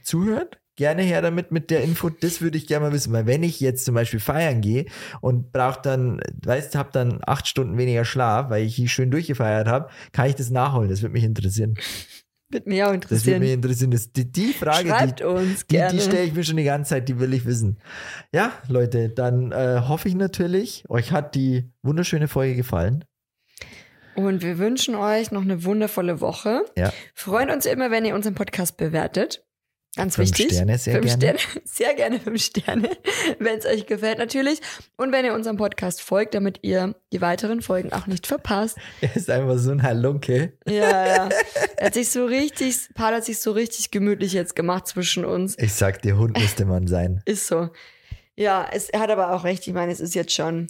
zuhört, gerne her damit mit der Info. Das würde ich gerne mal wissen, weil wenn ich jetzt zum Beispiel feiern gehe und brauche dann, weißt, habe dann acht Stunden weniger Schlaf, weil ich hier schön durchgefeiert habe, kann ich das nachholen. Das würde mich interessieren. Würde mich auch Das würde interessieren. mich interessieren. Das, die, die Frage, Schreibt die, uns die, die stelle ich mir schon die ganze Zeit, die will ich wissen. Ja, Leute, dann äh, hoffe ich natürlich, euch hat die wunderschöne Folge gefallen. Und wir wünschen euch noch eine wundervolle Woche. Ja. Freuen uns immer, wenn ihr unseren Podcast bewertet. Ganz Fünf wichtig. Sterne, sehr fünf gerne. Sterne, sehr gerne fünf Sterne, wenn es euch gefällt natürlich. Und wenn ihr unserem Podcast folgt, damit ihr die weiteren Folgen auch nicht verpasst. Er ist einfach so ein Halunke. Ja, ja. Er hat sich so richtig, Paul hat sich so richtig gemütlich jetzt gemacht zwischen uns. Ich sag dir, Hund müsste man sein. Ist so. Ja, es, er hat aber auch recht. Ich meine, es ist jetzt schon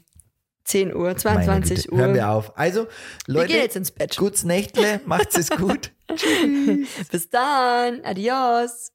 10 Uhr, Meine 22 Güte. Uhr. Hören wir auf. Also, wir Leute, gehen jetzt ins Bett. gut's Nächtle, macht's es gut. Bis dann. Adios.